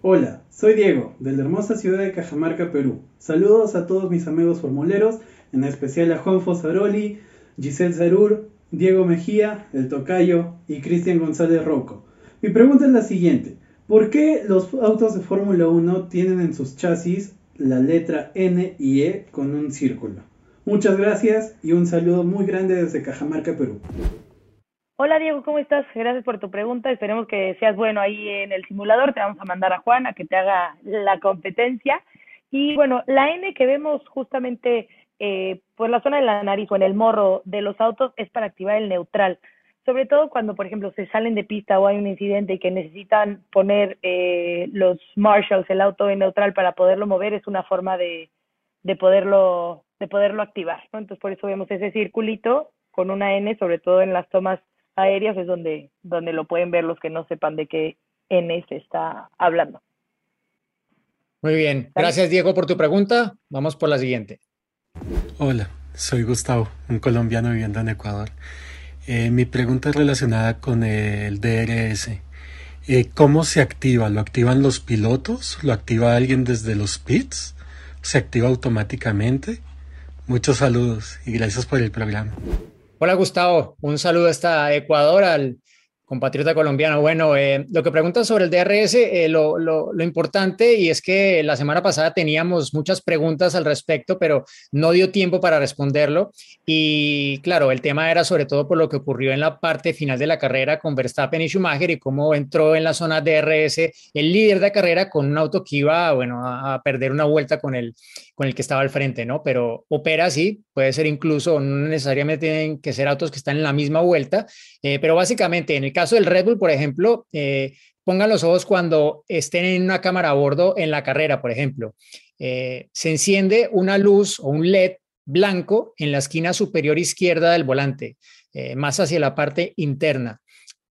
Hola, soy Diego, de la hermosa ciudad de Cajamarca, Perú. Saludos a todos mis amigos formuleros, en especial a Juan Fosaroli, Giselle Zarur, Diego Mejía, El Tocayo y Cristian González Rocco. Mi pregunta es la siguiente. ¿Por qué los autos de Fórmula 1 tienen en sus chasis la letra N y E con un círculo? Muchas gracias y un saludo muy grande desde Cajamarca, Perú. Hola Diego, ¿cómo estás? Gracias por tu pregunta. Esperemos que seas bueno ahí en el simulador. Te vamos a mandar a Juan a que te haga la competencia. Y bueno, la N que vemos justamente eh, pues la zona de la nariz o en el morro de los autos es para activar el neutral. Sobre todo cuando, por ejemplo, se salen de pista o hay un incidente y que necesitan poner eh, los marshals, el auto en neutral para poderlo mover, es una forma de, de poderlo de poderlo activar. ¿no? Entonces, por eso vemos ese circulito con una N, sobre todo en las tomas aéreas, es donde, donde lo pueden ver los que no sepan de qué N se está hablando. Muy bien. Gracias, Diego, por tu pregunta. Vamos por la siguiente. Hola, soy Gustavo, un colombiano viviendo en Ecuador. Eh, mi pregunta es relacionada con el DRS. Eh, ¿Cómo se activa? ¿Lo activan los pilotos? ¿Lo activa alguien desde los pits? ¿Se activa automáticamente? Muchos saludos y gracias por el programa. Hola Gustavo, un saludo hasta Ecuador al compatriota colombiano. Bueno, eh, lo que preguntan sobre el DRS, eh, lo, lo, lo, importante y es que la semana pasada teníamos muchas preguntas al respecto, pero no dio tiempo para responderlo. Y claro, el tema era sobre todo por lo que ocurrió en la parte final de la carrera con Verstappen y Schumacher y cómo entró en la zona DRS el líder de carrera con un auto que iba, bueno, a, a perder una vuelta con el, con el que estaba al frente, ¿no? Pero opera así, puede ser incluso, no necesariamente tienen que ser autos que están en la misma vuelta, eh, pero básicamente en el caso del Red Bull, por ejemplo, eh, pongan los ojos cuando estén en una cámara a bordo en la carrera, por ejemplo. Eh, se enciende una luz o un LED blanco en la esquina superior izquierda del volante, eh, más hacia la parte interna.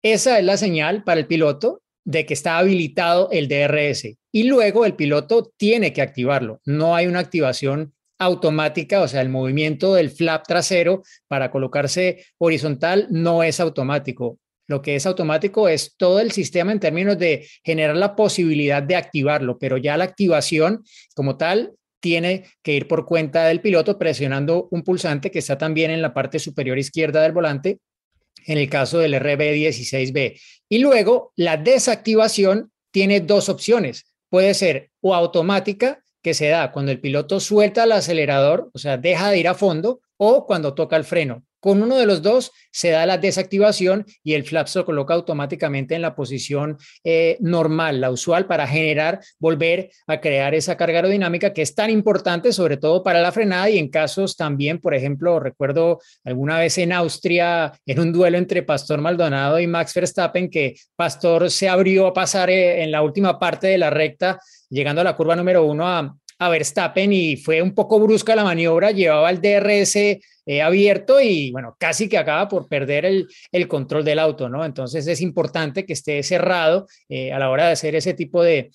Esa es la señal para el piloto de que está habilitado el DRS y luego el piloto tiene que activarlo. No hay una activación automática, o sea, el movimiento del flap trasero para colocarse horizontal no es automático. Lo que es automático es todo el sistema en términos de generar la posibilidad de activarlo, pero ya la activación como tal tiene que ir por cuenta del piloto presionando un pulsante que está también en la parte superior izquierda del volante, en el caso del RB16B. Y luego la desactivación tiene dos opciones. Puede ser o automática, que se da cuando el piloto suelta el acelerador, o sea, deja de ir a fondo, o cuando toca el freno. Con uno de los dos se da la desactivación y el flap se coloca automáticamente en la posición eh, normal, la usual, para generar, volver a crear esa carga aerodinámica que es tan importante, sobre todo para la frenada y en casos también, por ejemplo, recuerdo alguna vez en Austria, en un duelo entre Pastor Maldonado y Max Verstappen, que Pastor se abrió a pasar eh, en la última parte de la recta, llegando a la curva número uno a, a Verstappen y fue un poco brusca la maniobra, llevaba el DRS eh, abierto y bueno, casi que acaba por perder el, control del auto, ¿no? Entonces es importante que esté cerrado eh, a la hora de hacer ese tipo de,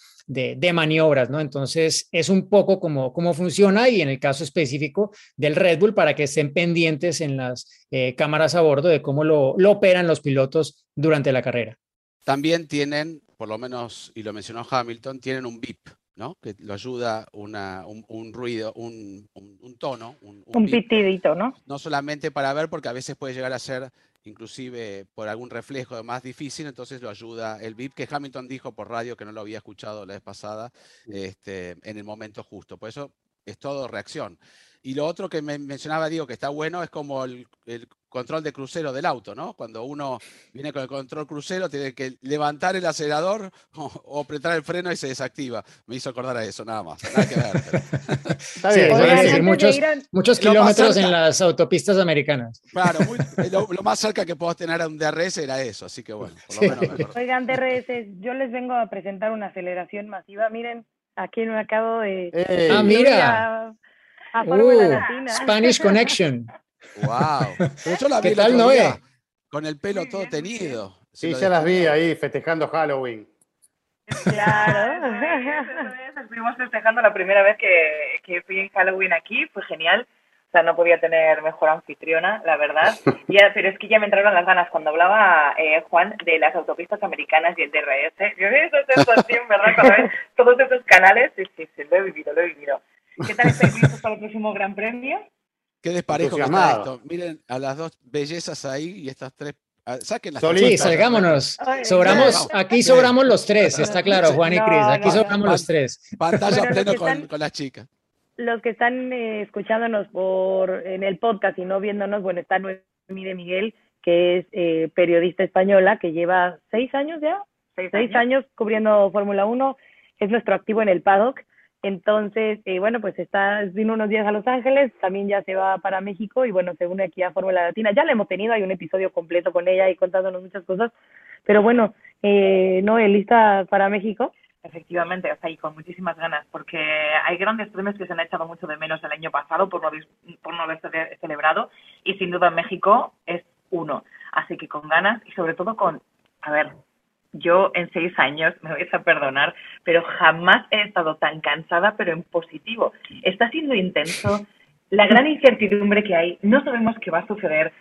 maniobras, ¿no? Entonces es un poco como cómo funciona y en el caso específico del Red Bull para que estén pendientes en las eh, cámaras a bordo de cómo lo, lo operan los pilotos durante la carrera. También tienen, por lo menos, y lo mencionó Hamilton, tienen un VIP, ¿no? que lo ayuda una, un, un, ruido, un, un, un tono. Un, un pitidito, ¿no? No solamente para ver, porque a veces puede llegar a ser inclusive por algún reflejo más difícil, entonces lo ayuda el VIP, que Hamilton dijo por radio que no lo había escuchado la vez pasada, este, en el momento justo. Por eso es todo reacción. Y lo otro que me mencionaba, digo, que está bueno, es como el, el, control de crucero del auto, ¿no? Cuando uno viene con el control crucero, tiene que levantar el acelerador [laughs] o, o apretar el freno y se desactiva. Me hizo acordar a eso, nada más. Nada que ver. Pero... [laughs] Está bien, sí, decir, muchos, muchos kilómetros en las autopistas americanas. Claro, muy, [laughs] lo, lo, más cerca que puedo tener a un DRS era eso, así que bueno. Por lo menos sí. Oigan, DRS, yo les vengo a presentar una aceleración masiva. Miren, aquí me acabo de... Hey. Ah, mira. A, a uh, Spanish Connection. Wow. [laughs] Pero yo la vi ¿Qué tal, Noé? Con el pelo todo tenido. Sí, ya las vi ahí festejando Halloween. Claro. [laughs] Estuvimos festejando la primera vez que, que fui en Halloween aquí, fue genial. O sea, no podía tener mejor anfitriona, la verdad. [laughs] Ya, pero es que ya me entraron las ganas cuando hablaba eh, Juan de las autopistas americanas y el DRS. Yo eso es sensación, ¿verdad? Cuando ves todos esos canales, sí, sí, sí, lo he vivido, lo he vivido. ¿Qué tal estáis listos para el próximo Gran Premio? Qué desparejo que está esto. Miren a las dos bellezas ahí y estas tres. Saquen las Sí, salgámonos. Sobramos, aquí sobramos los tres, está claro, Juan y Cris. Aquí no, sobramos no. los tres. Pantalla pleno con, están- con las chicas. Los que están eh, escuchándonos por en el podcast y no viéndonos, bueno, está Noemí de Miguel, que es eh, periodista española, que lleva seis años ya, Seis, seis años cubriendo Fórmula 1, es nuestro activo en el paddock. Entonces, eh, bueno, pues está, vino unos días a Los Ángeles, también ya se va para México y bueno, se une aquí a Fórmula Latina. Ya la hemos tenido, hay un episodio completo con ella y contándonos muchas cosas. Pero bueno, eh, Noé, ¿lista para México? Efectivamente, sea, y con muchísimas ganas, porque hay grandes premios que se han echado mucho de menos el año pasado por no, haber- por no haberse de- celebrado, y sin duda México es uno. Así que con ganas y sobre todo con, a ver, yo en seis años, me vais a perdonar, pero jamás he estado tan cansada, pero en positivo. Está siendo intenso, la gran incertidumbre que hay, no sabemos qué va a suceder.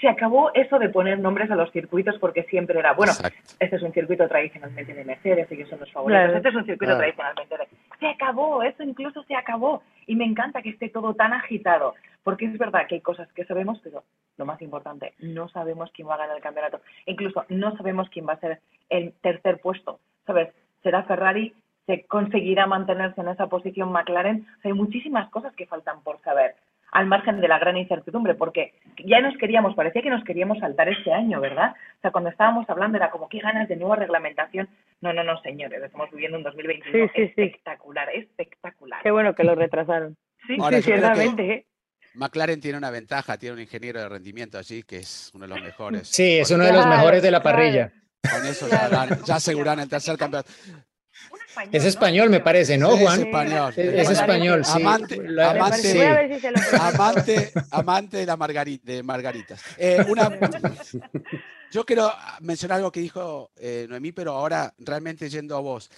se acabó eso de poner nombres a los circuitos porque siempre era, bueno, este es un circuito tradicionalmente de Mercedes y que son los favoritos, este es un circuito tradicionalmente de... Se acabó, eso incluso se acabó. Y me encanta que esté todo tan agitado, porque es verdad que hay cosas que sabemos, pero lo más importante, no sabemos quién va a ganar el campeonato. Incluso no sabemos quién va a ser el tercer puesto. ¿Sabes? ¿Será Ferrari? ¿Se conseguirá mantenerse en esa posición McLaren? hay muchísimas cosas que faltan por saber al margen de la gran incertidumbre, porque ya nos queríamos, parecía que nos queríamos saltar este año, ¿verdad? O sea, cuando estábamos hablando era como, qué ganas de nueva reglamentación. No, no, no, señores, estamos viviendo un 2021 sí, sí, espectacular, espectacular. Qué bueno que lo retrasaron. Sí, sinceramente. McLaren tiene una ventaja, tiene un ingeniero de rendimiento allí que es uno de los mejores. Sí, es uno de los mejores de la parrilla. Con eso ya, ya aseguran el tercer campeonato es español, me parece, ¿no, Juan? es español. Es, español, sí. Amante, amante, amante, de la margarita, de margaritas. Eh, una, yo quiero mencionar algo que dijo eh, Noemí, pero ahora realmente yendo a vos.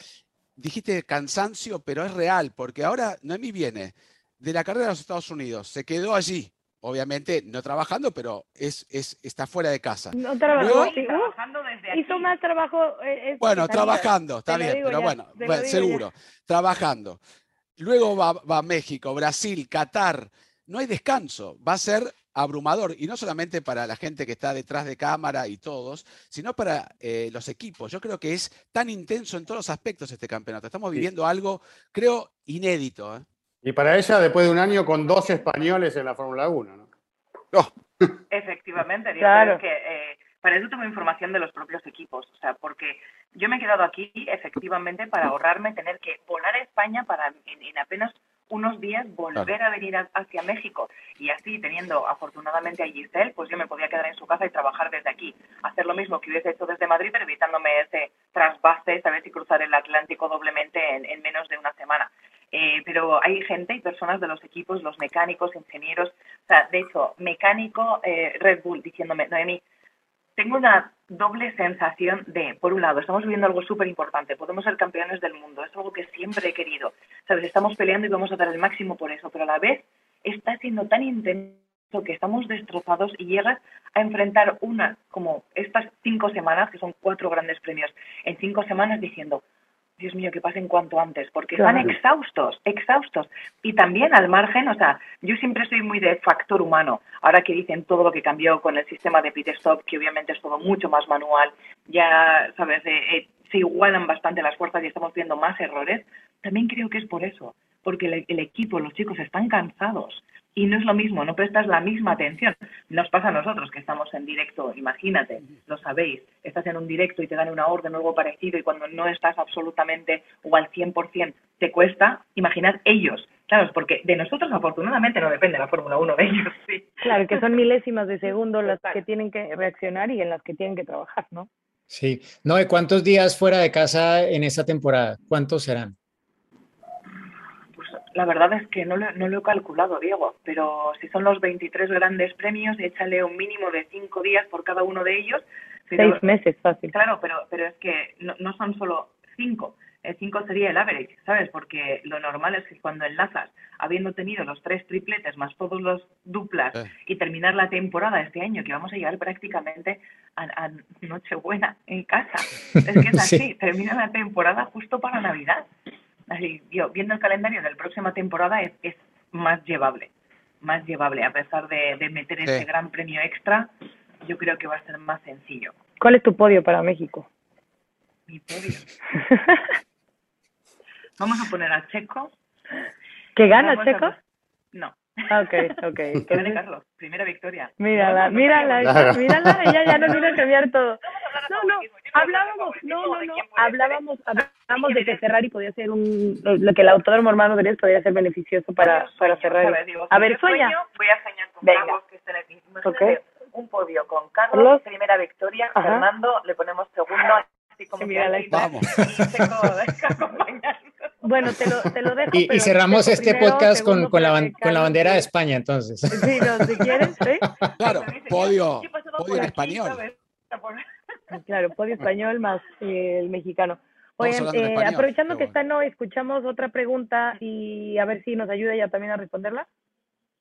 Dijiste cansancio, pero es real, porque ahora Noemí viene de la carrera de los Estados Unidos, se quedó allí, obviamente no trabajando, pero es, es está fuera de casa. No trabajó, trabajando desde Hizo más trabajo. Eh, bueno, trabajando, está bien, pero bueno, seguro, trabajando. Luego va, va a México, Brasil, Qatar. No hay descanso, va a ser abrumador, y no solamente para la gente que está detrás de cámara y todos, sino para eh, los equipos. Yo creo que es tan intenso en todos los aspectos este campeonato. Estamos viviendo algo, creo, inédito. ¿eh? Y para ella, después de un año con dos españoles en la Fórmula 1, ¿no? Oh. [laughs] Efectivamente, claro. que eh, para eso tengo información de los propios equipos, o sea, porque yo me he quedado aquí efectivamente para ahorrarme tener que volar a España para en, apenas unos días volver a venir hacia México y así teniendo afortunadamente a Giselle, pues yo me podía quedar en su casa y trabajar desde aquí, hacer lo mismo que hubiese hecho desde Madrid, pero evitándome ese trasvase, saber si cruzar el Atlántico doblemente en menos de una semana. Eh, pero hay gente y personas de los equipos, los mecánicos, ingenieros, o sea, de hecho, mecánico eh, Red Bull diciéndome, Noemi, tengo una doble sensación de, por un lado, estamos viviendo algo súper importante, podemos ser campeones del mundo, es algo que siempre he querido, ¿sabes? Estamos peleando y vamos a dar el máximo por eso, pero a la vez está siendo tan intenso que estamos destrozados y llegas a enfrentar una, como estas cinco semanas, que son cuatro grandes premios, en cinco semanas diciendo, Dios mío, que pasen cuanto antes, porque están exhaustos, exhaustos. Y también al margen, o sea, yo siempre soy muy de factor humano. Ahora que dicen todo lo que cambió con el sistema de pit stop, que obviamente es todo mucho más manual, ya, sabes, eh, eh, se igualan bastante las fuerzas y estamos viendo más errores, también creo que es por eso, porque el equipo, los chicos están cansados y no es lo mismo, no prestas la misma atención. Nos pasa a nosotros que estamos en directo, imagínate, lo sabéis, estás en un directo y te dan una orden o algo parecido y cuando no estás absolutamente o al 100% te cuesta, imaginad ellos. Claro, porque de nosotros afortunadamente no depende la Fórmula 1 de ellos. Sí. Claro, que son milésimas de segundo las que tienen que reaccionar y en las que tienen que trabajar, ¿no? Sí. No, ¿cuántos días fuera de casa en esta temporada? ¿Cuántos serán? La verdad es que no lo, no lo he calculado, Diego, pero si son los 23 grandes premios, échale un mínimo de cinco días por cada uno de ellos. Seis meses, fácil. Claro, pero, pero es que no, no son solo cinco. El cinco sería el average, ¿sabes? Porque lo normal es que cuando enlazas, habiendo tenido los tres tripletes más todos los duplas eh. y terminar la temporada este año, que vamos a llegar prácticamente a, Nochebuena en casa. [laughs] Es que es así, termina la temporada justo para Navidad yo, viendo el calendario de la próxima temporada es, más llevable, más llevable. A pesar de, meter ese gran premio extra, yo creo que va a ser más sencillo. ¿Cuál es tu podio para México? Mi podio. Vamos a poner a Checo. ¿Que gana Checo? No. Ah, ok, ok. [laughs] Que Carlos, primera victoria. Mírala, mírala, mírala, ella ya no quiere cambiar todo. No, no, hablábamos, no, no, no, hablábamos, hablábamos de que Ferrari podía ser un, lo que el autódromo hermano de podría ser beneficioso para, para Ferrari. A ver, sueña. Voy a soñar con Carlos, que está en el okay. un podio con Carlos, primera victoria, Fernando, le ponemos segundo, así como que vamos. [laughs] Bueno, te lo, te lo dejo. Y, cerramos este podcast con, con, la, con la bandera de España, entonces. Sí, no, si quieres, [laughs] ¿sí? [laughs] Claro, podio, podio en español. Claro, podio español más eh, el mexicano. Oigan, eh, aprovechando que está, no, escuchamos otra pregunta y a ver si nos ayuda ella también a responderla.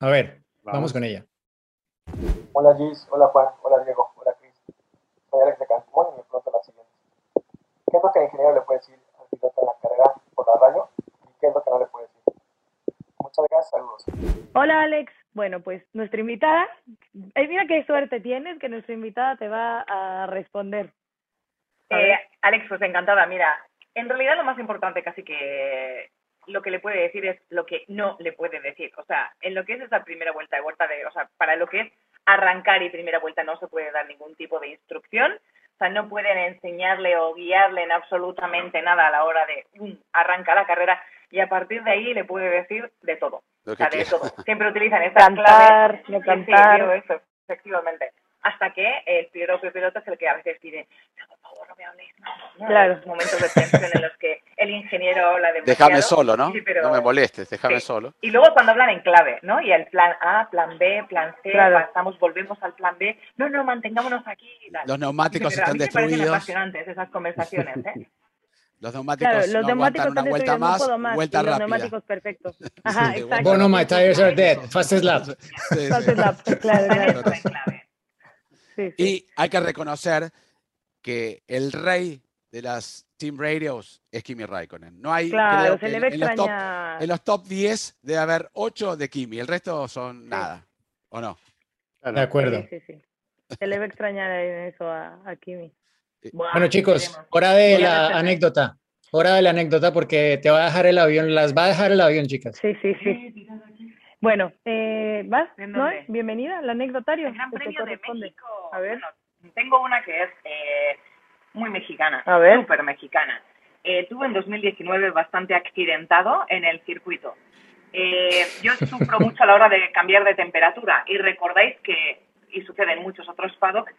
A ver, vamos con ella. Hola Gis, hola Juan, hola Diego, hola Cris. Soy Alex de Cancún y me pregunto la siguiente. ¿Qué es lo que el ingeniero le puede decir al piloto en la carrera por la radio y qué es lo que no le puede decir? Muchas gracias, saludos. Hola Alex, bueno pues nuestra invitada, eh, mira qué suerte tienes que nuestra invitada te va a responder. Eh. Alex, pues encantada. Mira, en realidad lo más importante casi que lo que le puede decir es lo que no le puede decir. O sea, en lo que es esa primera vuelta de vuelta de, o sea, para lo que es arrancar y primera vuelta no se puede dar ningún tipo de instrucción. O sea, no pueden enseñarle o guiarle en absolutamente nada a la hora de um, arranca la carrera y a partir de ahí le puede decir de todo. Lo O sea, de todo. [laughs] Siempre utilizan estas Cantar, claves. no Sí, sí, cantar. eso, efectivamente. Hasta que el piloto piloto es el que a veces pide, "No, por favor, no me habléis más", ¿no? Claro. Los momentos de tensión en los que el ingeniero habla de Déjame solo, ¿no? Sí, pero- No me molestes, déjame Sí. solo. Y luego cuando hablan en clave, ¿no? Y el plan A, plan B, plan C, Claro. pasamos, volvemos al plan B. No, no, mantengámonos aquí. tal. Los neumáticos Pero a están mí me destruidos. apasionantes esas conversaciones, ¿eh? [laughs] Los neumáticos Claro, los no neumáticos una vuelta destruidos, no más, más. vuelta y los rápida. neumáticos perfectos. [laughs] Ajá, Sí, exacto. Bono, my tires are dead. Fastest lap. Sí, sí. Fastest lap, claro, claro. Sí, sí. Y hay que reconocer que el rey de las Team Radios es Kimi Raikkonen. No hay, Claro, creo se que le en, ve en los top, extrañar. en los top 10 debe haber 8 de Kimi, el resto son nada, ¿o no? De acuerdo. Sí, sí, sí. Se le va a extrañar en eso a, a Kimi. Buah, Bueno, chicos, hora de la anécdota. Hora de la anécdota porque te va a dejar el avión, las va a dejar el avión, chicas. Sí, sí, sí. Bueno, eh, ¿vas? ¿En ¿No? Bienvenida al anecdotario. El Gran Premio de. México. A ver. Bueno, tengo una que es eh, muy mexicana, A ver. súper mexicana. Eh, tuve en 2019 bastante accidentado en el circuito. Eh, yo sufro [laughs] mucho a la hora de cambiar de temperatura y recordáis que, y sucede en muchos otros paddock,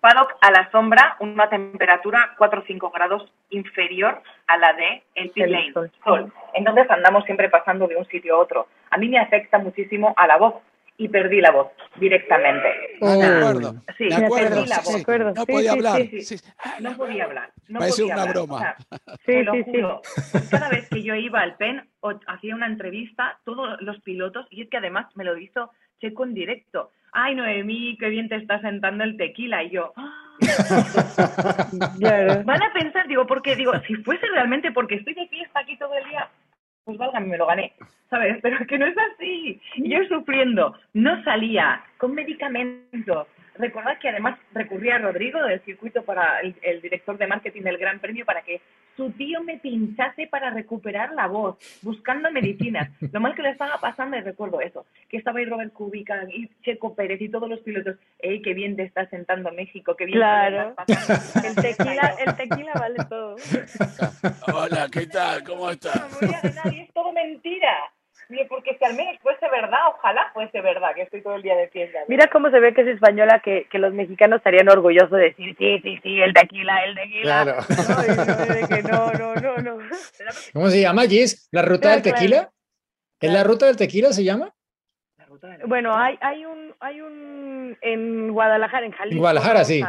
paddock a la sombra, una temperatura 4 o 5 grados inferior a la de el pit lane, sol. sol. Entonces andamos siempre pasando de un sitio a otro. A mí me afecta muchísimo a la voz y perdí la voz directamente. Ah, me Oh. acuerdo, Sí, acuerdo, perdí la sí, voz. sí, Me acuerdo. no podía hablar. No podía hablar. No podía una hablar. broma. O sea, [laughs] Sí, te lo sí, sí. juro. Cada vez que yo iba al PEN o hacía una entrevista, todos los pilotos, y es que además me lo hizo Checo en directo. Ay, Noemí, qué bien te está sentando el tequila. Y yo, "Ah". Van a pensar, digo, porque digo, si fuese realmente porque estoy de fiesta aquí todo el día, pues válgame, me lo gané, ¿sabes? Pero que no es así. Y yo sufriendo, no salía, con medicamentos. Recordad que además recurría a Rodrigo del circuito para el, el director de marketing del Gran Premio para que su tío me pinchase para recuperar la voz, buscando medicinas. [laughs] Lo mal que le estaba pasando, y recuerdo eso, que estaba ahí Robert Kubica y Checo Pérez y todos los pilotos. ¡Ey, qué bien te está sentando México! ¡Qué bien te Claro. estás pasando! El tequila, el tequila vale todo. Hola, ¿qué tal? ¿Cómo No estás? de nadie, es todo mentira. Porque si al menos fuese verdad, ojalá fuese verdad, que estoy todo el día de fiesta. Mira cómo se ve que es española, que, que los mexicanos estarían orgullosos de decir, sí, sí, sí, el tequila, el tequila. Claro. No, no, de que no, no, no, no. ¿Cómo se llama, Gis? ¿La ruta del Claro, tequila? ¿Es la ruta del tequila se llama? Bueno, hay, hay un, hay un, en Guadalajara, en Jalisco. Guadalajara, ¿no? sí.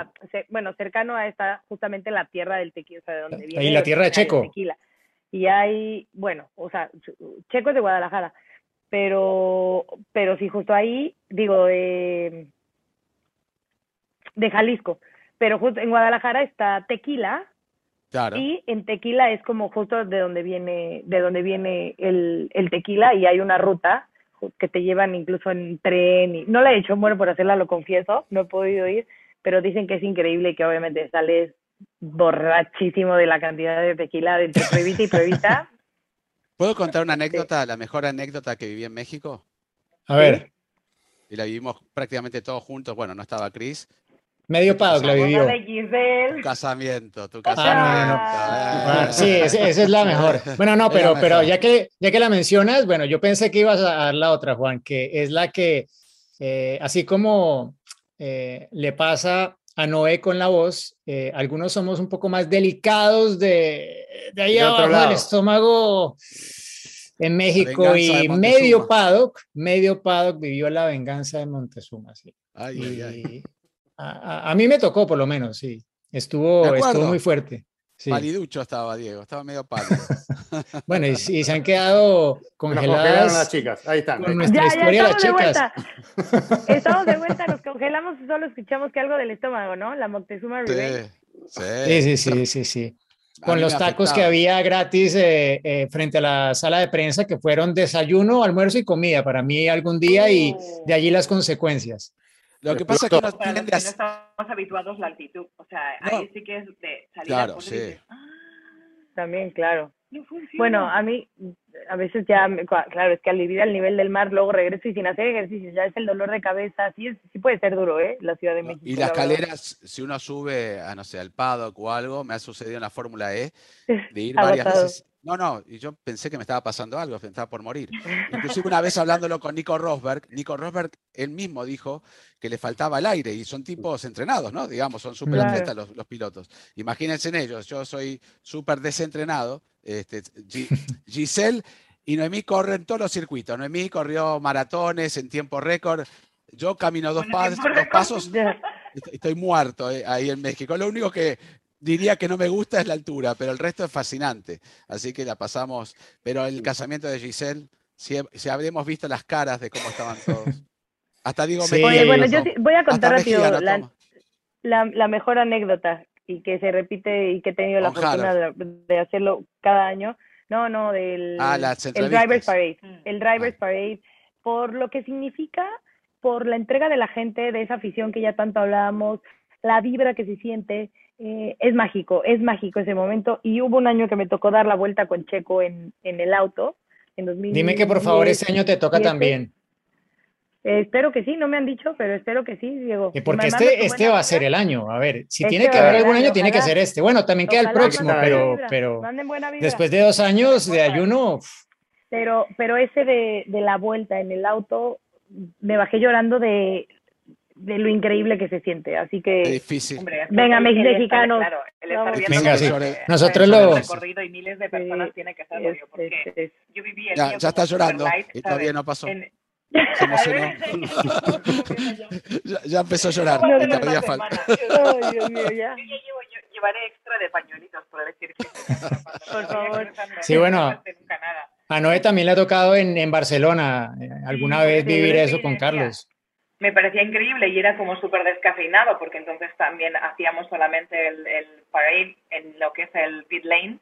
Bueno, cercano a esta, justamente la tierra del tequila, o sea, de donde Ahí viene. la tierra de Checo. tequila. Y hay, bueno, o sea, Ch- Checo es de Guadalajara, pero, pero sí, justo ahí, digo, de, de Jalisco. Pero justo en Guadalajara está Tequila, Claro. y en Tequila es como justo de donde viene, de donde viene el, el tequila y hay una ruta que te llevan incluso en tren y no la he hecho, bueno, por hacerla lo confieso, no he podido ir, pero dicen que es increíble y que obviamente sales borrachísimo de la cantidad de tequila de entre pruebita y pruebita. [laughs] ¿Puedo contar una anécdota, la mejor anécdota que viví en México? A ver, Y la vivimos prácticamente todos juntos. Bueno, no estaba Chris. medio paddock la boda vivió. de Giselle. Tu casamiento, tu Ah, casamiento. Ah, eh. sí, esa es la mejor. [laughs] Bueno, no, la pero, pero ya que, ya que la mencionas, bueno, yo pensé que ibas a dar la otra, Juan, que es la que, eh, así como eh, le pasa a Noé con la voz, eh, algunos somos un poco más delicados de, de ahí De abajo del estómago en México y medio paddock, medio paddock vivió la venganza de Montezuma, sí. Ay, ay, ay. Y a, a- a mí me tocó, por lo menos, sí. Estuvo, estuvo muy fuerte. Sí. Paliducho estaba Diego, estaba medio pálido. [laughs] Bueno, y, y se han quedado Nos congelaron las congeladas chicas. Ahí están. con nuestra Ya, ya historia, las estamos de chicas. vuelta. [laughs] Estamos de vuelta, nos congelamos solo escuchamos que algo del estómago, ¿no? La Moctezuma Revenge. Sí, sí, sí, sí, sí. Con los tacos que había gratis eh, eh, frente a la sala de prensa, que fueron desayuno, almuerzo y comida para mí algún día y de allí las consecuencias. Lo que pasa es que no, Para los que no estamos habituados a la altitud. O sea, ahí sí que es de salir Claro, a sí. dices, "Ah, También, claro. no funciona". Bueno, a mí, a veces ya, me- claro, es que al vivir al nivel del mar, luego regreso y sin hacer ejercicio, ya es el dolor de cabeza, sí, es, sí puede ser duro, ¿eh? La Ciudad de México. Y las escaleras, si uno sube a, no sé, al paddock o algo, me ha sucedido en la Fórmula E, [laughs] de ir varias veces. No, no, y yo pensé que me estaba pasando algo, estaba por morir. Inclusive una vez hablándolo con Nico Rosberg, Nico Rosberg él mismo dijo que le faltaba el aire y son tipos entrenados, ¿no? Digamos, son súper atletas los, los pilotos. Imagínense en ellos, yo soy súper desentrenado, este, Gi- Giselle y Noemí corren todos los circuitos. Noemí corrió maratones en tiempo récord. Yo camino dos, pas- dos pasos, estoy, estoy muerto eh, ahí en México. Lo único que diría que no me gusta es la altura, pero el resto es fascinante. Así que la pasamos. Pero el casamiento de Giselle, si, si habremos visto las caras de cómo estaban todos. Hasta digo, Sí. Oye, bueno, yo voy a contar rápido la, la, la mejor anécdota y que se repite y que he tenido la fortuna de, de hacerlo cada año. No, no, del Ah, el. Drivers Parade. Mm. El Drivers Parade, por lo que significa, por la entrega de la gente, de esa afición que ya tanto hablábamos, la vibra que se siente, eh, es mágico, es mágico ese momento. Y hubo un año que me tocó dar la vuelta con Checo en, en el auto, en 2010. Dime que por favor este año te toca también. Eh, espero que sí, no me han dicho, pero espero que sí, Diego. Porque este, este va a ser el año. A ver, si Este tiene que haber algún año, tiene que ser este. Bueno, también queda el próximo, pero, pero después de dos años de ayuno, Pero, pero ese de, de la vuelta en el auto, me bajé llorando de, de lo increíble que se siente. Así que, Es difícil. Hombre, venga, mexicanos. Claro, el estar Vamos. viendo Venga, sí. que- Nosotros lo- recorrido y miles de personas tiene que ser obvio, porque es- es- yo viví el Ya, ya está llorando Superlight, y todavía ¿sabes? no pasó. En- Se emocionó. [laughs] [laughs] ya, ya empezó a llorar. No, no, todavía no, falta. Ay, Dios mío, ya. Yo ya llevo, yo llevaré extra de pañuelitos para decir que [laughs] Por favor. Sí, bueno. A Noé también le ha tocado en, en Barcelona eh, alguna vez sí, vivir sí, eso sí, con. Carlos. Me parecía increíble y era como súper descafeinado porque entonces también hacíamos solamente el, el parade en lo que es el pit lane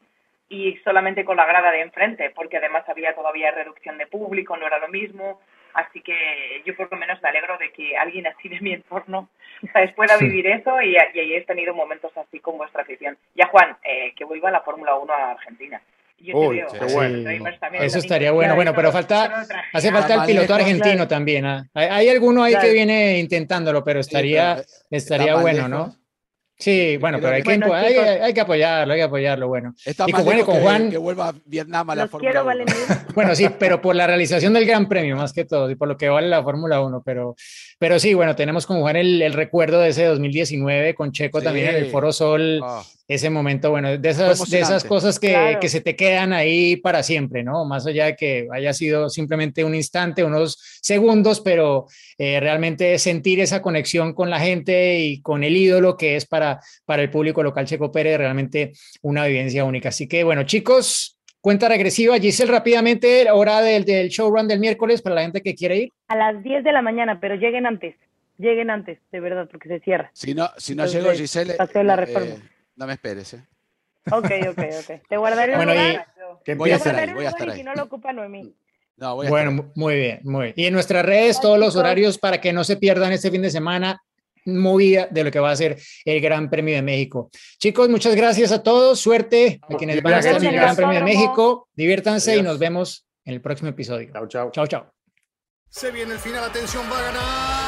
y solamente con la grada de enfrente porque además había todavía reducción de público, no era lo mismo. Así que yo por lo menos me alegro de que alguien así de mi entorno ¿sabes? pueda vivir eso y, y hayáis tenido momentos así con vuestra afición. Ya Juan, eh, que vuelva la Fórmula 1 a Argentina. Yo te Uy, qué bueno. Eso también, estaría que bueno, bueno, pero falta, hace falta el piloto argentino también. ¿ah? Hay, alguno ahí que viene intentándolo, pero Sí, estaría, eh, estaría bueno. ¿no? Sí, bueno, pero hay que- que, Bueno, hay, hay que apoyarlo, hay que apoyarlo, bueno. Está Y con, bueno, con que, Juan, que vuelva a Vietnam a la Fórmula quiero, 1. Valentín. [laughs] [laughs] Bueno, sí, pero por la realización del Gran Premio, más que todo, y por lo que vale la Fórmula 1, pero, pero sí, bueno, tenemos con Juan el, el recuerdo de ese 2019 con Checo también en el Sí. Foro Sol, Oh, ese momento, bueno, de esas, de esas cosas que, Claro. que se te quedan ahí para siempre, ¿no? Más allá de que haya sido simplemente un instante, unos segundos, pero eh, realmente sentir esa conexión con la gente y con el ídolo que es para, para el público local Checo Pérez, realmente una vivencia única. Así que, bueno, chicos, cuenta regresiva. Giselle, rápidamente, hora del, del showrun del miércoles para la gente que quiere ir. A las 10 de la mañana, pero lleguen antes. Lleguen antes, de verdad, porque se cierra. si no, si no Entonces, llego, Giselle, Paseo de la eh, Reforma. No me esperes. ¿eh? Ok, ok, ok. Te guardaré Bueno, y- lugar. Que Voy a estar ahí, voy a estar y ahí. si no lo ocupa Noemí. No, voy a Bueno, estar ahí. mu- muy bien, muy bien. Y en nuestras redes, todos los horarios para que no se pierdan este fin de semana, movida de lo que va a ser el Gran Premio de México. Chicos, muchas gracias a todos. Suerte a quienes van a estar en el Gran Premio de. México. Diviértanse y nos vemos en el próximo episodio. Chau, chau. Chao, chao. Se viene el final, atención, va a ganar.